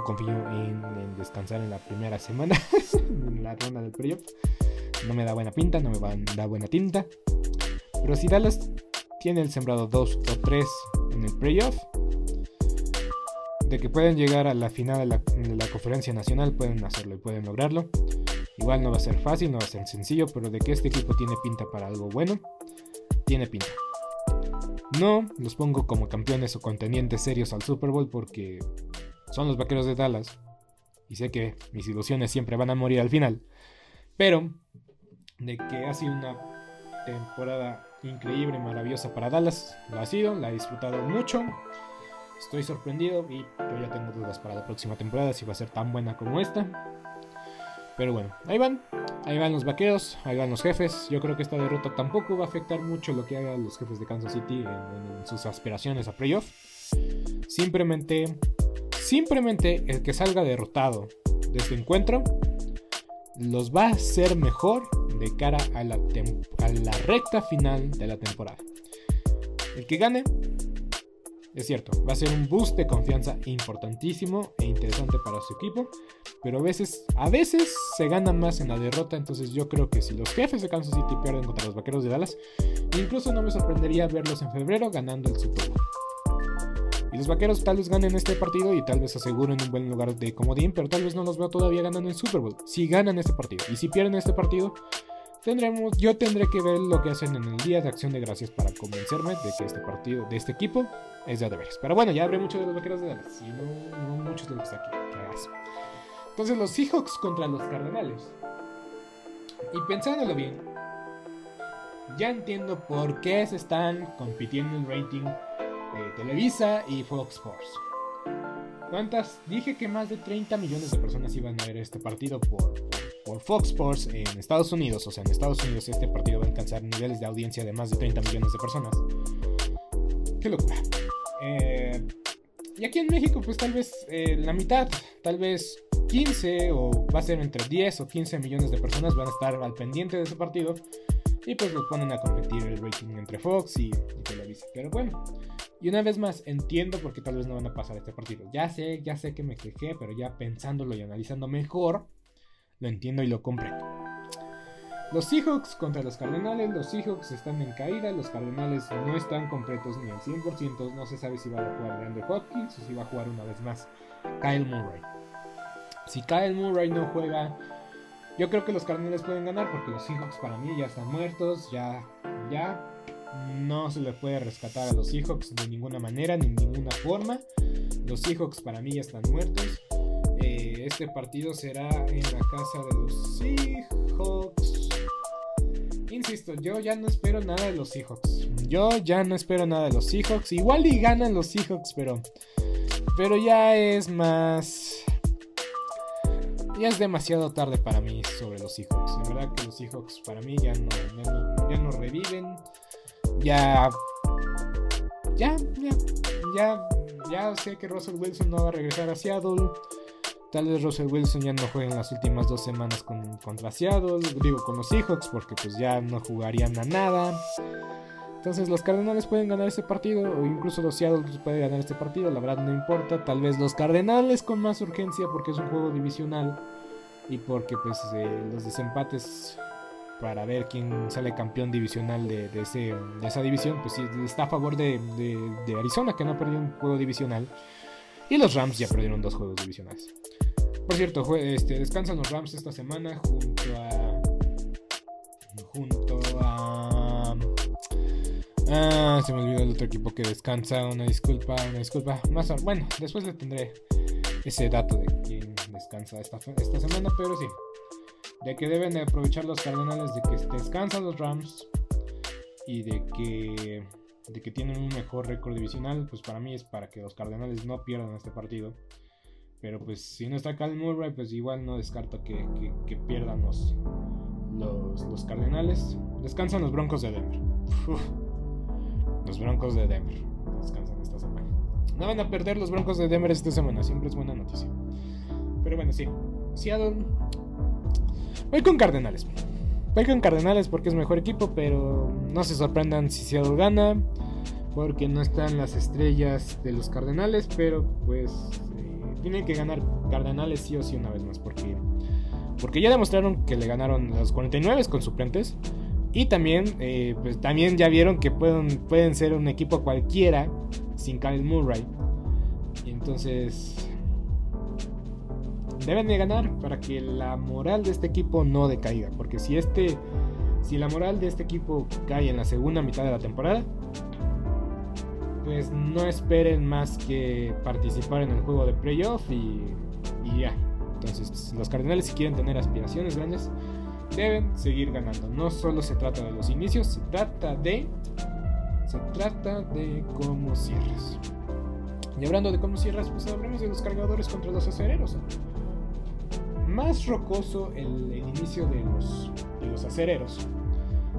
confío en, descansar en la primera semana, en la ronda del playoff. No me da buena pinta, no me da buena tinta. Pero si Dallas tiene el sembrado 2 o 3 en el playoff, de que pueden llegar a la final de la, conferencia nacional, pueden hacerlo y pueden lograrlo. Igual no va a ser fácil, no va a ser sencillo, pero de que este equipo tiene pinta para algo bueno, tiene pinta. No los pongo como campeones o contendientes serios al Super Bowl porque son los Vaqueros de Dallas. Y sé que mis ilusiones siempre van a morir al final. Pero de que ha sido una temporada increíble, maravillosa para Dallas, lo ha sido, la he disfrutado mucho. Estoy sorprendido y yo ya tengo dudas para la próxima temporada si va a ser tan buena como esta. Pero bueno, ahí van, ahí van los vaqueros, ahí van los jefes. Yo creo que esta derrota tampoco va a afectar mucho lo que hagan los jefes de Kansas City en sus aspiraciones a playoff. Simplemente Simplemente el que salga derrotado de este encuentro los va a hacer mejor de cara a la, recta final de la temporada. El que gane, es cierto, va a ser un boost de confianza importantísimo e interesante para su equipo. pero a veces, a veces se gana más en la derrota. Entonces yo creo que si los jefes de Kansas City pierden contra los Vaqueros de Dallas, incluso no me sorprendería verlos en febrero ganando el Super Bowl. Y los vaqueros tal vez ganen este partido y tal vez aseguren un buen lugar de comodín, pero tal vez no los veo todavía ganando en Super Bowl. Si ganan este partido y si pierden este partido, tendremos, yo tendré que ver lo que hacen en el día de acción de gracias para convencerme de que este partido, de este equipo, es de deberes. Pero bueno, ya habré mucho de los vaqueros de Dallas y no, muchos de los que aquí. Entonces los Seahawks contra los Cardenales. Y pensándolo bien, ya entiendo por qué se están compitiendo en rating Televisa y Fox Sports. ¿Cuántas? Dije que más de 30 millones de personas iban a ver este partido por, por, Fox Sports en Estados Unidos. O sea, en Estados Unidos este partido va a alcanzar niveles de audiencia de más de 30 millones de personas. Qué locura. Eh, y aquí en México, pues tal vez eh, la mitad, tal vez 15 o va a ser entre 10 o 15 millones de personas van a estar al pendiente de ese partido. Y pues lo ponen a competir el rating entre Fox y, Televisa. Pero bueno, y una vez más, entiendo por qué tal vez no van a pasar este partido. Ya sé, ya sé que me quejé, pero ya pensándolo y analizando mejor, lo entiendo y lo comprendo. Los Seahawks contra los Cardenales, los Seahawks están en caída, los Cardenales no están completos ni al 100%, no se sabe si va a jugar Andrew Hopkins o si va a jugar una vez más Kyle Murray. Si Kyle Murray no juega, yo creo que los Cardenales pueden ganar porque los Seahawks para mí ya están muertos, ya, ya, no se le puede rescatar a los Seahawks de ninguna manera, ni ninguna forma. Los Seahawks para mí ya están muertos. Eh, este partido será en la casa de los Seahawks. Insisto, yo ya no espero nada de los Seahawks. Yo ya no espero nada de los Seahawks. Igual y ganan los Seahawks, pero. Pero ya es más. Ya es demasiado tarde para mí sobre los Seahawks. La verdad que los Seahawks para mí ya no, reviven ya, ya, ya, ya, ya sé que Russell Wilson no va a regresar a Seattle. Tal vez Russell Wilson ya no juegue en las últimas dos semanas con, contra Seattle, digo con los Seahawks, porque pues ya no jugarían a nada. Entonces los Cardenales pueden ganar este partido, o incluso los Seattle pueden ganar este partido, la verdad no importa. Tal vez los Cardenales con más urgencia porque es un juego divisional y porque pues eh, los desempates para ver quién sale campeón divisional de, ese, de esa división, pues sí, está a favor de, Arizona, que no ha perdido un juego divisional. Y los Rams ya perdieron dos juegos divisionales. Por cierto, este, descansan los Rams esta semana junto a. Junto a. Ah, se me olvidó el otro equipo que descansa. Una disculpa, una disculpa. Más, bueno, después le tendré ese dato de quién descansa esta, esta semana, pero sí de que deben de aprovechar los Cardenales de que descansan los Rams y de que de que tienen un mejor récord divisional, pues para mí es para que los Cardenales no pierdan este partido. Pero pues si no está Cal Murray, pues igual no descarto que, pierdan los, los, Cardenales. Descansan los Broncos de Denver. Los Broncos de Denver descansan esta semana. No van a perder los Broncos de Denver esta semana, siempre es buena noticia. Pero bueno, sí. Seattle Voy con Cardenales. Voy con Cardenales porque es mejor equipo, pero no se sorprendan si Seattle gana. Porque no están las estrellas de los Cardenales, pero pues eh, tienen que ganar Cardenales sí o sí una vez más. Porque, porque ya demostraron que le ganaron los 49 con suplentes. Y también, eh, pues también ya vieron que pueden, pueden ser un equipo cualquiera sin Kyle Murray. Y entonces deben de ganar para que la moral de este equipo no decaiga. Porque si este. Si la moral de este equipo cae en la segunda mitad de la temporada. Pues no esperen más que participar en el juego de playoff y, y ya. Entonces, los Cardenales, si quieren tener aspiraciones grandes, deben seguir ganando. No solo se trata de los inicios, se trata de. Se trata de cómo cierras. Y hablando de cómo cierras, pues hablemos de los cargadores contra los acereros más rocoso el, inicio de los, de los acereros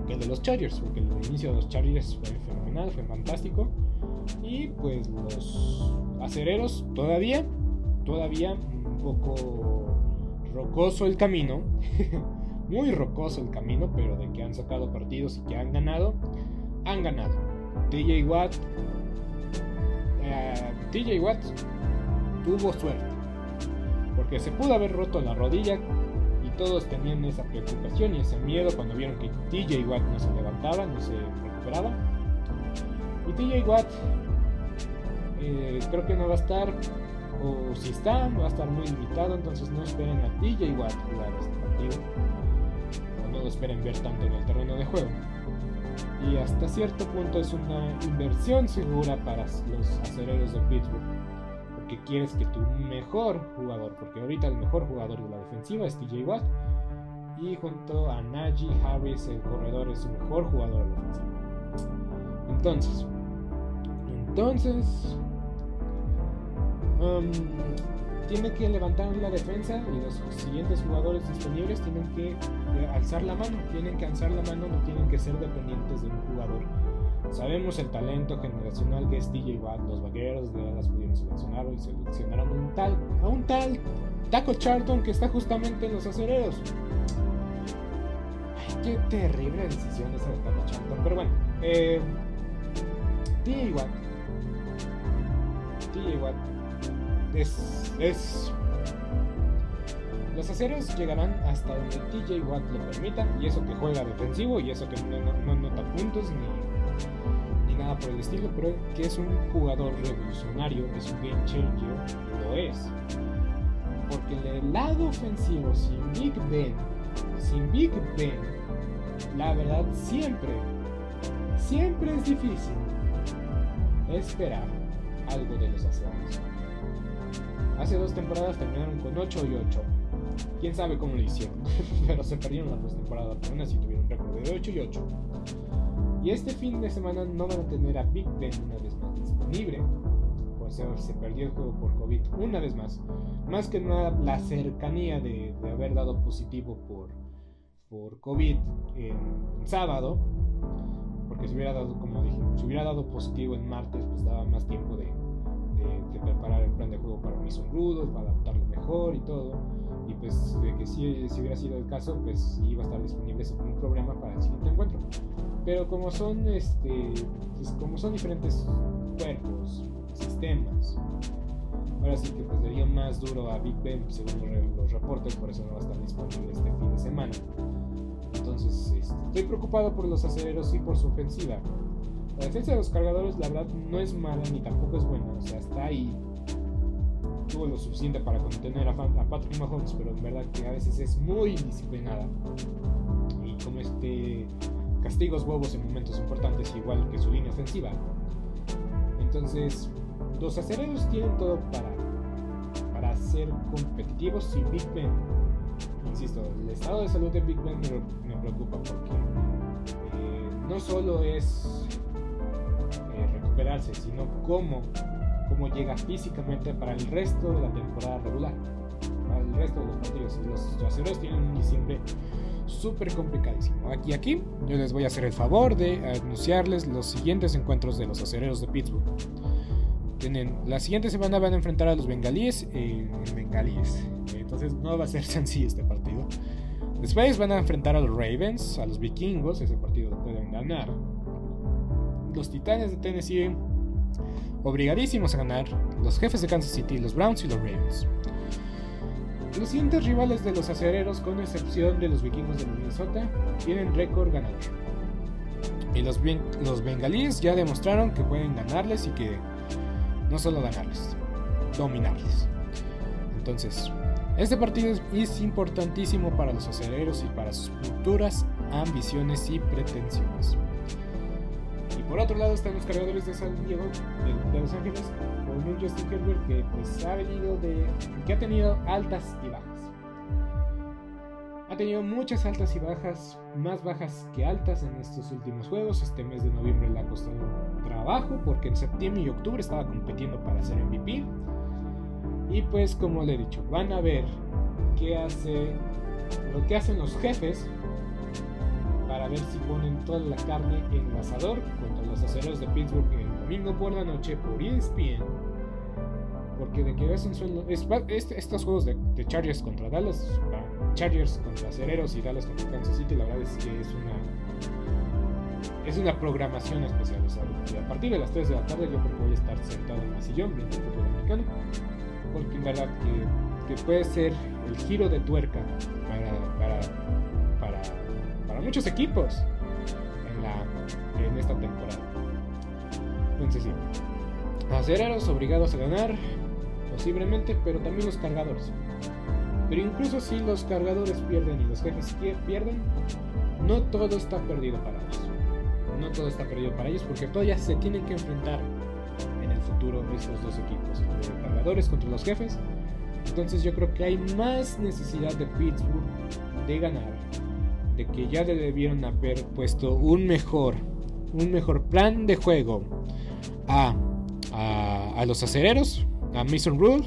que el de los Chargers, porque el inicio de los Chargers fue fenomenal, fue fantástico. Y pues los acereros todavía, todavía un poco rocoso el camino, muy rocoso el camino, pero de que han sacado partidos y que han ganado, han ganado. TJ Watt, eh, TJ Watt tuvo suerte que se pudo haber roto la rodilla y todos tenían esa preocupación y ese miedo cuando vieron que TJ Watt no se levantaba, no se recuperaba. Y TJ Watt eh, creo que no va a estar, o si está, va a estar muy limitado, entonces no esperen a TJ Watt jugar este partido, no esperen ver tanto en el terreno de juego. Y hasta cierto punto es una inversión segura para los acereros de Pittsburgh porque quieres que tu mejor jugador, porque ahorita el mejor jugador de la defensiva es TJ Watt, y junto a Najee Harris, el corredor, es su mejor jugador de la ofensiva. Entonces, entonces, um, tiene que levantar la defensa y los siguientes jugadores disponibles tienen que eh, alzar la mano, tienen que alzar la mano, no tienen que ser dependientes de un jugador Sabemos el talento generacional que es TJ Watt. Los vaqueros de Dallas pudieron seleccionar y seleccionaron un tal, a un tal Taco Charlton que está justamente en los acereros. Ay, qué terrible decisión esa de Taco Charlton. Pero bueno, eh, TJ Watt. TJ Watt es, es los aceros llegarán hasta donde TJ Watt lo permita, y eso que juega defensivo, y eso que no, no, no nota puntos ni ni nada por el estilo, pero que es un jugador revolucionario, es un game changer, lo es. Porque el lado ofensivo, sin Big Ben, sin Big Ben, la verdad siempre, siempre es difícil esperar algo de los aceros. Hace dos temporadas terminaron con 8 y 8. Quién sabe cómo lo hicieron, pero se perdieron las dos temporadas, pero aún así tuvieron un récord de 8 y 8. Y este fin de semana no van a tener a Big Ben una vez más disponible. Ser se perdió el juego por COVID una vez más. Más que nada la cercanía de, haber dado positivo por, por COVID sábado. Porque si hubiera dado, como dije, si hubiera dado positivo en martes, pues daba más tiempo de, de, preparar el plan de juego para Mason Rudolph, para adaptarlo mejor y todo. Y pues de que si, si hubiera sido el caso, pues iba a estar disponible sin ningún problema para el siguiente encuentro. Pero como son este pues, como son diferentes cuerpos, sistemas, ahora sí que pues le dio más duro a Big Ben según los reportes, por eso no va a estar disponible este fin de semana. Entonces este, estoy preocupado por los aceleros y por su ofensiva. La defensa de los cargadores la verdad no es mala ni tampoco es buena, o sea, está ahí. Tuvo lo suficiente para contener a, Patrick Mahomes, pero en verdad que a veces es muy indisciplinada. Y como este castigos bobos en momentos importantes, igual que su línea ofensiva. Entonces, los acereros tienen todo para, para ser competitivos y Big Ben. Insisto, el estado de salud de Big Ben me, preocupa porque eh, no solo es recuperarse, sino cómo, cómo llega físicamente para el resto de la temporada regular, para el resto de los partidos. Los, acereros tienen un diciembre súper complicadísimo. Aquí, aquí, yo les voy a hacer el favor de anunciarles los siguientes encuentros de los acereros de Pittsburgh. Tienen, la siguiente semana van a enfrentar a los bengalíes en bengalíes. Entonces no va a ser sencillo este partido. Después van a enfrentar a los Ravens, a los vikingos, ese partido lo pueden ganar. Los titanes de Tennessee, obligadísimos a ganar. Los jefes de Kansas City, los Browns y los Ravens. Los siguientes rivales de los acereros, con excepción de los vikingos de Minnesota, tienen récord ganador. Y los, bengalíes ya demostraron que pueden ganarles y que no solo ganarles, dominarles. Entonces, este partido es importantísimo para los acereros y para sus futuras ambiciones y pretensiones. Por otro lado están los cargadores de San Diego, de Los Ángeles, con un Justin Herbert que pues ha venido de. que ha tenido altas y bajas. Ha tenido muchas altas y bajas, más bajas que altas en estos últimos juegos. Este mes de noviembre le ha costado trabajo porque en septiembre y octubre estaba compitiendo para ser MVP. Y pues como le he dicho, van a ver qué hace lo que hacen los jefes para ver si ponen toda la carne en el asador contra los aceros de Pittsburgh el domingo por la noche por ESPN porque de que es un sueldo. este, estos juegos de, Chargers contra Dallas, Chargers contra Cereros y Dallas contra Kansas City, la verdad es que es una. Es una programación especial. O sea, a partir de las 3 de la tarde, yo creo que voy a estar sentado en mi sillón viendo el fútbol americano. Porque en verdad que que puede ser el giro de tuerca para, para, muchos equipos en, la, en esta temporada. Entonces sí, aceleros obligados a ganar, posiblemente, pero también los cargadores. Pero incluso si los cargadores pierden y los jefes pierden, no todo está perdido para ellos. No todo está perdido para ellos porque todavía se tienen que enfrentar en el futuro estos dos equipos, los cargadores contra los jefes. Entonces yo creo que hay más necesidad de Pittsburgh de ganar, de que ya debieron haber puesto un mejor, un mejor plan de juego a, a, los acereros, a Mason Rule.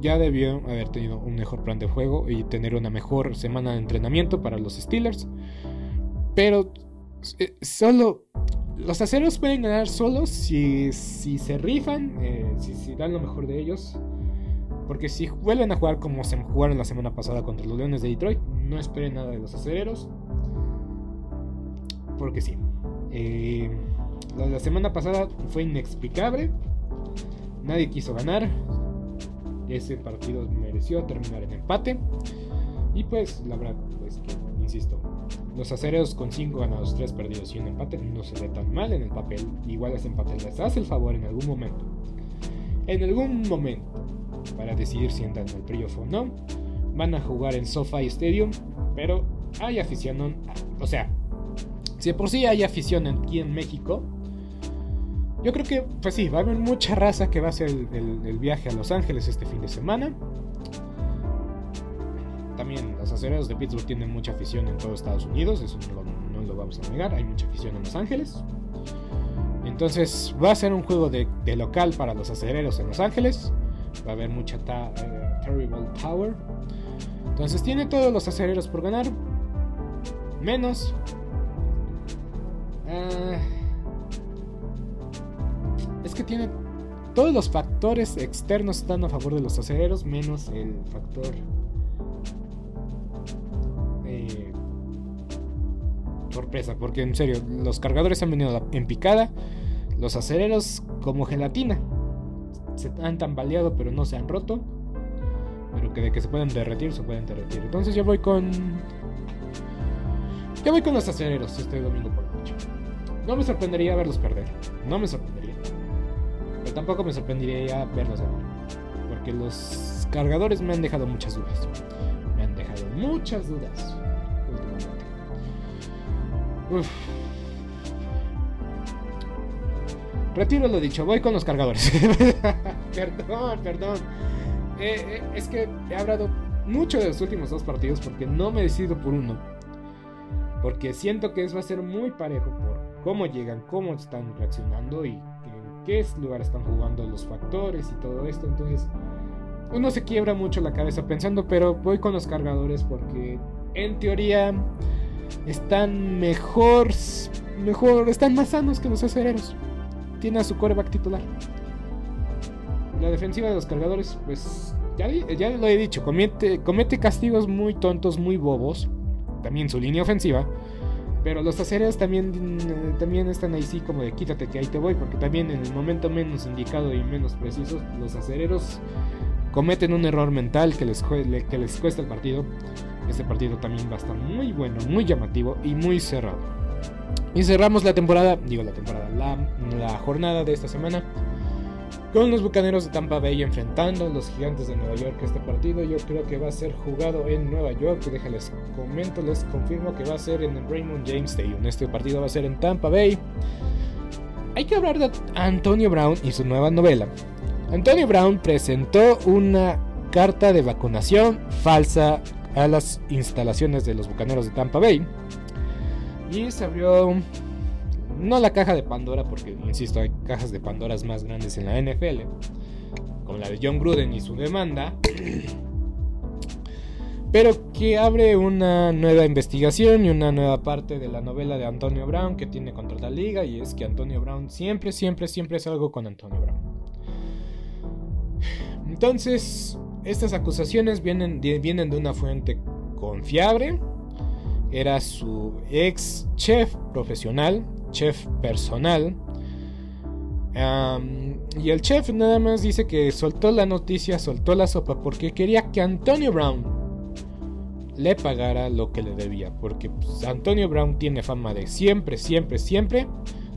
Ya debió haber tenido un mejor plan de juego y tener una mejor semana de entrenamiento para los Steelers. Pero eh, solo los aceros pueden ganar solos si, si se rifan, eh, si, dan lo mejor de ellos. Porque si vuelven a jugar como se jugaron la semana pasada contra los Leones de Detroit, no esperen nada de los acereros. Porque sí. Eh, la semana pasada fue inexplicable. Nadie quiso ganar. Ese partido mereció terminar en empate. Y pues la verdad, pues que, insisto, los acereros con 5 ganados, 3 perdidos y un empate no se ve tan mal en el papel. Igual ese empate les hace el favor en algún momento. En algún momento, para decidir si entran al playoff o no, van a jugar en SoFi Stadium, pero hay afición, o sea, si por sí hay afición aquí en México, yo creo que, pues sí, va a haber mucha raza que va a hacer el viaje a Los Ángeles este fin de semana también los acereros de Pittsburgh tienen mucha afición en todo Estados Unidos, eso no lo, vamos a negar, hay mucha afición en Los Ángeles. Entonces va a ser un juego de, local para los acereros en Los Ángeles, va a haber mucha eh, Terrible Tower. Entonces tiene todos los acereros por ganar, menos... Eh, es que tiene todos los factores externos están a favor de los acereros menos el factor sorpresa, porque en serio, los cargadores han venido en picada, los acereros como gelatina. Se han tambaleado pero no se han roto. Pero que de que se pueden derretir, se pueden derretir. Entonces yo voy con... Yo voy con los acereros este domingo por la noche. No me sorprendería verlos perder. No me sorprendería. Pero tampoco me sorprendería verlos ganar. Porque los cargadores me han dejado muchas dudas. Me han dejado muchas dudas. Retiro lo dicho, voy con los cargadores. perdón, perdón. Eh, eh, es que he hablado mucho de los últimos dos partidos porque no me decido por uno. Porque siento que eso va a ser muy parejo por cómo llegan, cómo están reaccionando y en qué lugar están jugando los factores y todo esto. Entonces, uno se quiebra mucho la cabeza pensando, pero voy con los cargadores porque en teoría están mejor, mejor, están más sanos que los acereros. Tiene a su coreback titular. La defensiva de los cargadores, pues ya, ya lo he dicho, comete, comete castigos muy tontos, muy bobos. También su línea ofensiva. Pero los acereros también, también están ahí sí como de quítate que ahí te voy. Porque también en el momento menos indicado y menos preciso, los acereros cometen un error mental que les, que les cuesta el partido. Este partido también va a estar muy bueno, muy llamativo y muy cerrado. Y cerramos la temporada, digo la temporada, la, jornada de esta semana con los Bucaneros de Tampa Bay enfrentando a los Gigantes de Nueva York. Este partido yo creo que va a ser jugado en Nueva York. Déjales comento, les confirmo que va a ser en el Raymond James Stadium. Este partido va a ser en Tampa Bay. Hay que hablar de Antonio Brown y su nueva novela. Antonio Brown presentó una carta de vacunación falsa a las instalaciones de los Bucaneros de Tampa Bay. Y se abrió no la caja de Pandora, porque insisto, hay cajas de Pandoras más grandes en la NFL, como la de John Gruden y su demanda, pero que abre una nueva investigación y una nueva parte de la novela de Antonio Brown que tiene contra la liga, y es que Antonio Brown siempre, siempre, siempre es algo con Antonio Brown. Entonces, estas acusaciones vienen, vienen de una fuente confiable. Era su ex chef profesional, chef personal. Y el chef nada más dice que soltó la noticia, soltó la sopa porque quería que Antonio Brown le pagara lo que le debía. Porque pues, Antonio Brown tiene fama de siempre, siempre, siempre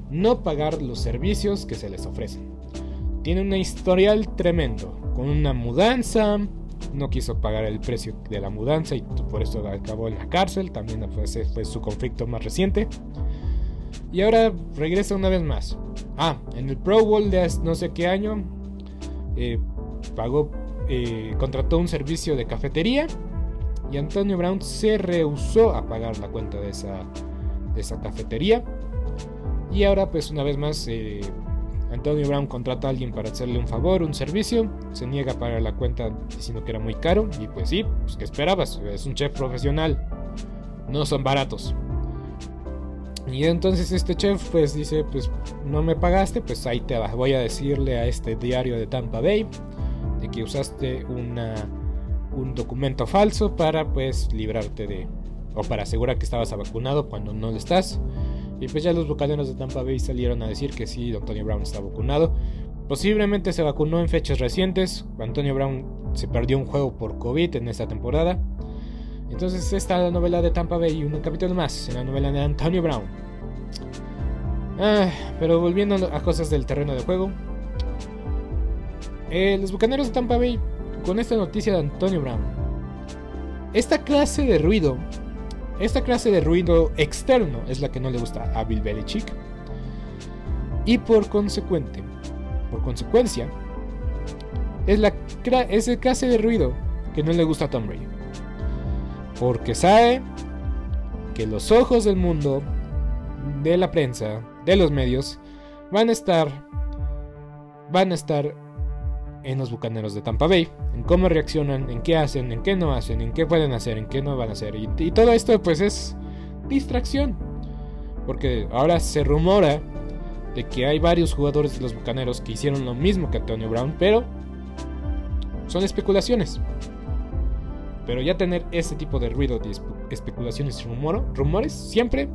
no pagar los servicios que se les ofrecen. Tiene un historial tremendo, con una mudanza, no quiso pagar el precio de la mudanza y por eso acabó en la cárcel, también fue, fue su conflicto más reciente. Y ahora regresa una vez más. Ah, en el Pro Bowl de no sé qué año, eh, pagó, eh, contrató un servicio de cafetería y Antonio Brown se rehusó a pagar la cuenta de esa, de esa cafetería. Y ahora pues una vez más eh, Antonio Brown contrata a alguien para hacerle un favor, un servicio, se niega a pagar la cuenta diciendo que era muy caro y pues sí, pues ¿qué esperabas? Es un chef profesional, no son baratos. Y entonces este chef pues dice, pues no me pagaste, pues ahí te voy a decirle a este diario de Tampa Bay de que usaste un documento falso para pues librarte de, o para asegurar que estabas vacunado cuando no lo estás. Y pues ya los bucaneros de Tampa Bay salieron a decir que sí, Antonio Brown está vacunado. Posiblemente se vacunó en fechas recientes. Antonio Brown se perdió un juego por COVID en esta temporada. Entonces esta la novela de Tampa Bay y un capítulo más en la novela de Antonio Brown. Ah, pero volviendo a cosas del terreno de juego. Eh, los bucaneros de Tampa Bay con esta noticia de Antonio Brown. Esta clase de ruido esta clase de ruido externo es la que no le gusta a Bill Belichick. Y por consecuente, por consecuencia, es la esa clase de ruido que no le gusta a Tom Brady. Porque sabe que los ojos del mundo, de la prensa, de los medios, van a estar van a estar en los bucaneros de Tampa Bay, en cómo reaccionan, en qué hacen, en qué no hacen, en qué pueden hacer, en qué no van a hacer. Y, todo esto pues es distracción. Porque ahora se rumora de que hay varios jugadores de los bucaneros que hicieron lo mismo que Antonio Brown, pero son especulaciones. Pero ya tener ese tipo de ruido de especulaciones y rumores siempre,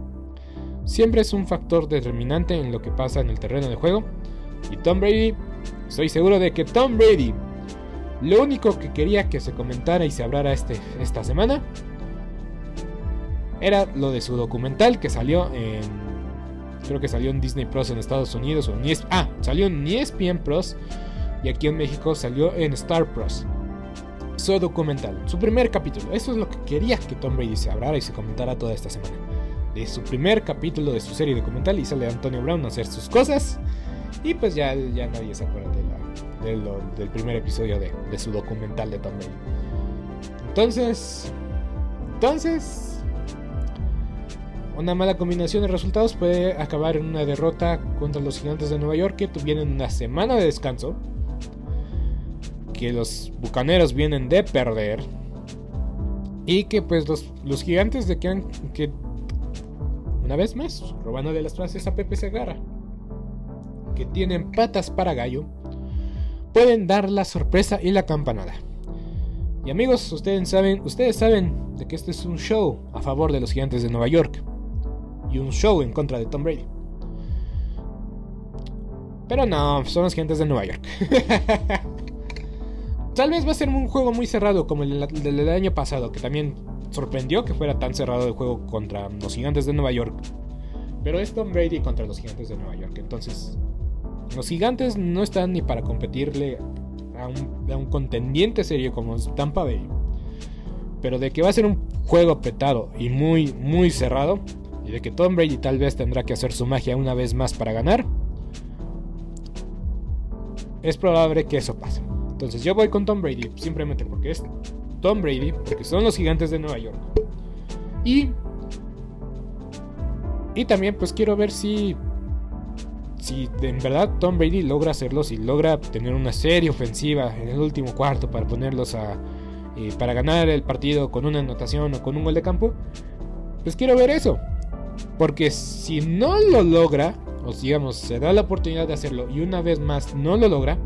siempre es un factor determinante en lo que pasa en el terreno de juego. Y Tom Brady Estoy seguro de que Tom Brady, lo único que quería que se comentara y se hablara este, esta semana, era lo de su documental que salió en. Creo que salió en Disney Plus en Estados Unidos. O en ESPN, ah, salió en ESPN Plus. Y aquí en México salió en Star Plus. Su documental, su primer capítulo. Eso es lo que quería que Tom Brady se hablara y se comentara toda esta semana. De su primer capítulo de su serie documental. Y sale Antonio Brown a hacer sus cosas. Y pues ya, ya nadie se acuerda del primer episodio de, su documental de Tom Entonces, entonces, una mala combinación de resultados puede acabar en una derrota contra los gigantes de Nueva York que tuvieron una semana de descanso. Que los bucaneros vienen de perder. Y que pues los, los gigantes de que, que una vez más robando de las frases a Pepe Segarra que tienen patas para gallo, pueden dar la sorpresa y la campanada. Y amigos, ustedes saben, ustedes saben de que este es un show a favor de los gigantes de Nueva York y un show en contra de Tom Brady. Pero no, son los gigantes de Nueva York. Tal vez va a ser un juego muy cerrado como el del año pasado, que también sorprendió que fuera tan cerrado el juego contra los gigantes de Nueva York. Pero es Tom Brady contra los gigantes de Nueva York, entonces los gigantes no están ni para competirle a un, contendiente serio como Tampa Bay. Pero de que va a ser un juego apretado y muy, muy cerrado. Y de que Tom Brady tal vez tendrá que hacer su magia una vez más para ganar. Es probable que eso pase. Entonces yo voy con Tom Brady simplemente porque es Tom Brady, porque son los gigantes de Nueva York. Y y también pues quiero ver si si en verdad Tom Brady logra hacerlo, si logra tener una serie ofensiva en el último cuarto para ponerlos a. Eh, para ganar el partido con una anotación o con un gol de campo, pues quiero ver eso. Porque si no lo logra, o digamos, se da la oportunidad de hacerlo y una vez más no lo logra,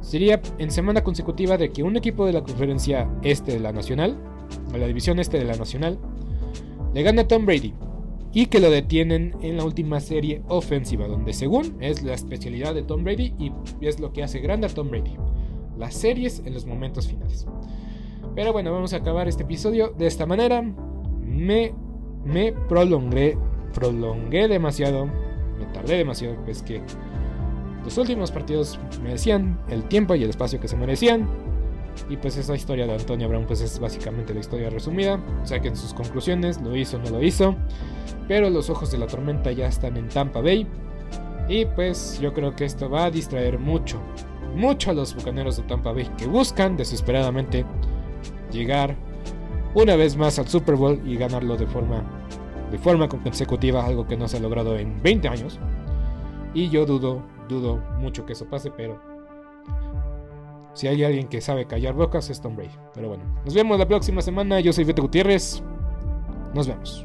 sería en semana consecutiva de que un equipo de la conferencia este de la Nacional, o la división este de la Nacional, le gane a Tom Brady y que lo detienen en la última serie ofensiva, donde según es la especialidad de Tom Brady y es lo que hace grande a Tom Brady, las series en los momentos finales. Pero bueno, vamos a acabar este episodio de esta manera. Me, me prolongué, prolongué demasiado, me tardé demasiado, pues que los últimos partidos merecían el tiempo y el espacio que se merecían. Y pues esa historia de Antonio Brown pues es básicamente la historia resumida. Saquen sus conclusiones, lo hizo no lo hizo. Pero los ojos de la tormenta ya están en Tampa Bay. Y pues yo creo que esto va a distraer mucho, mucho a los bucaneros de Tampa Bay que buscan desesperadamente llegar una vez más al Super Bowl y ganarlo de forma, de forma consecutiva, algo que no se ha logrado en 20 años. Y yo dudo, dudo mucho que eso pase, pero si hay alguien que sabe callar bocas es Tom Brady. Pero bueno, nos vemos la próxima semana. Yo soy Vete Gutiérrez. Nos vemos.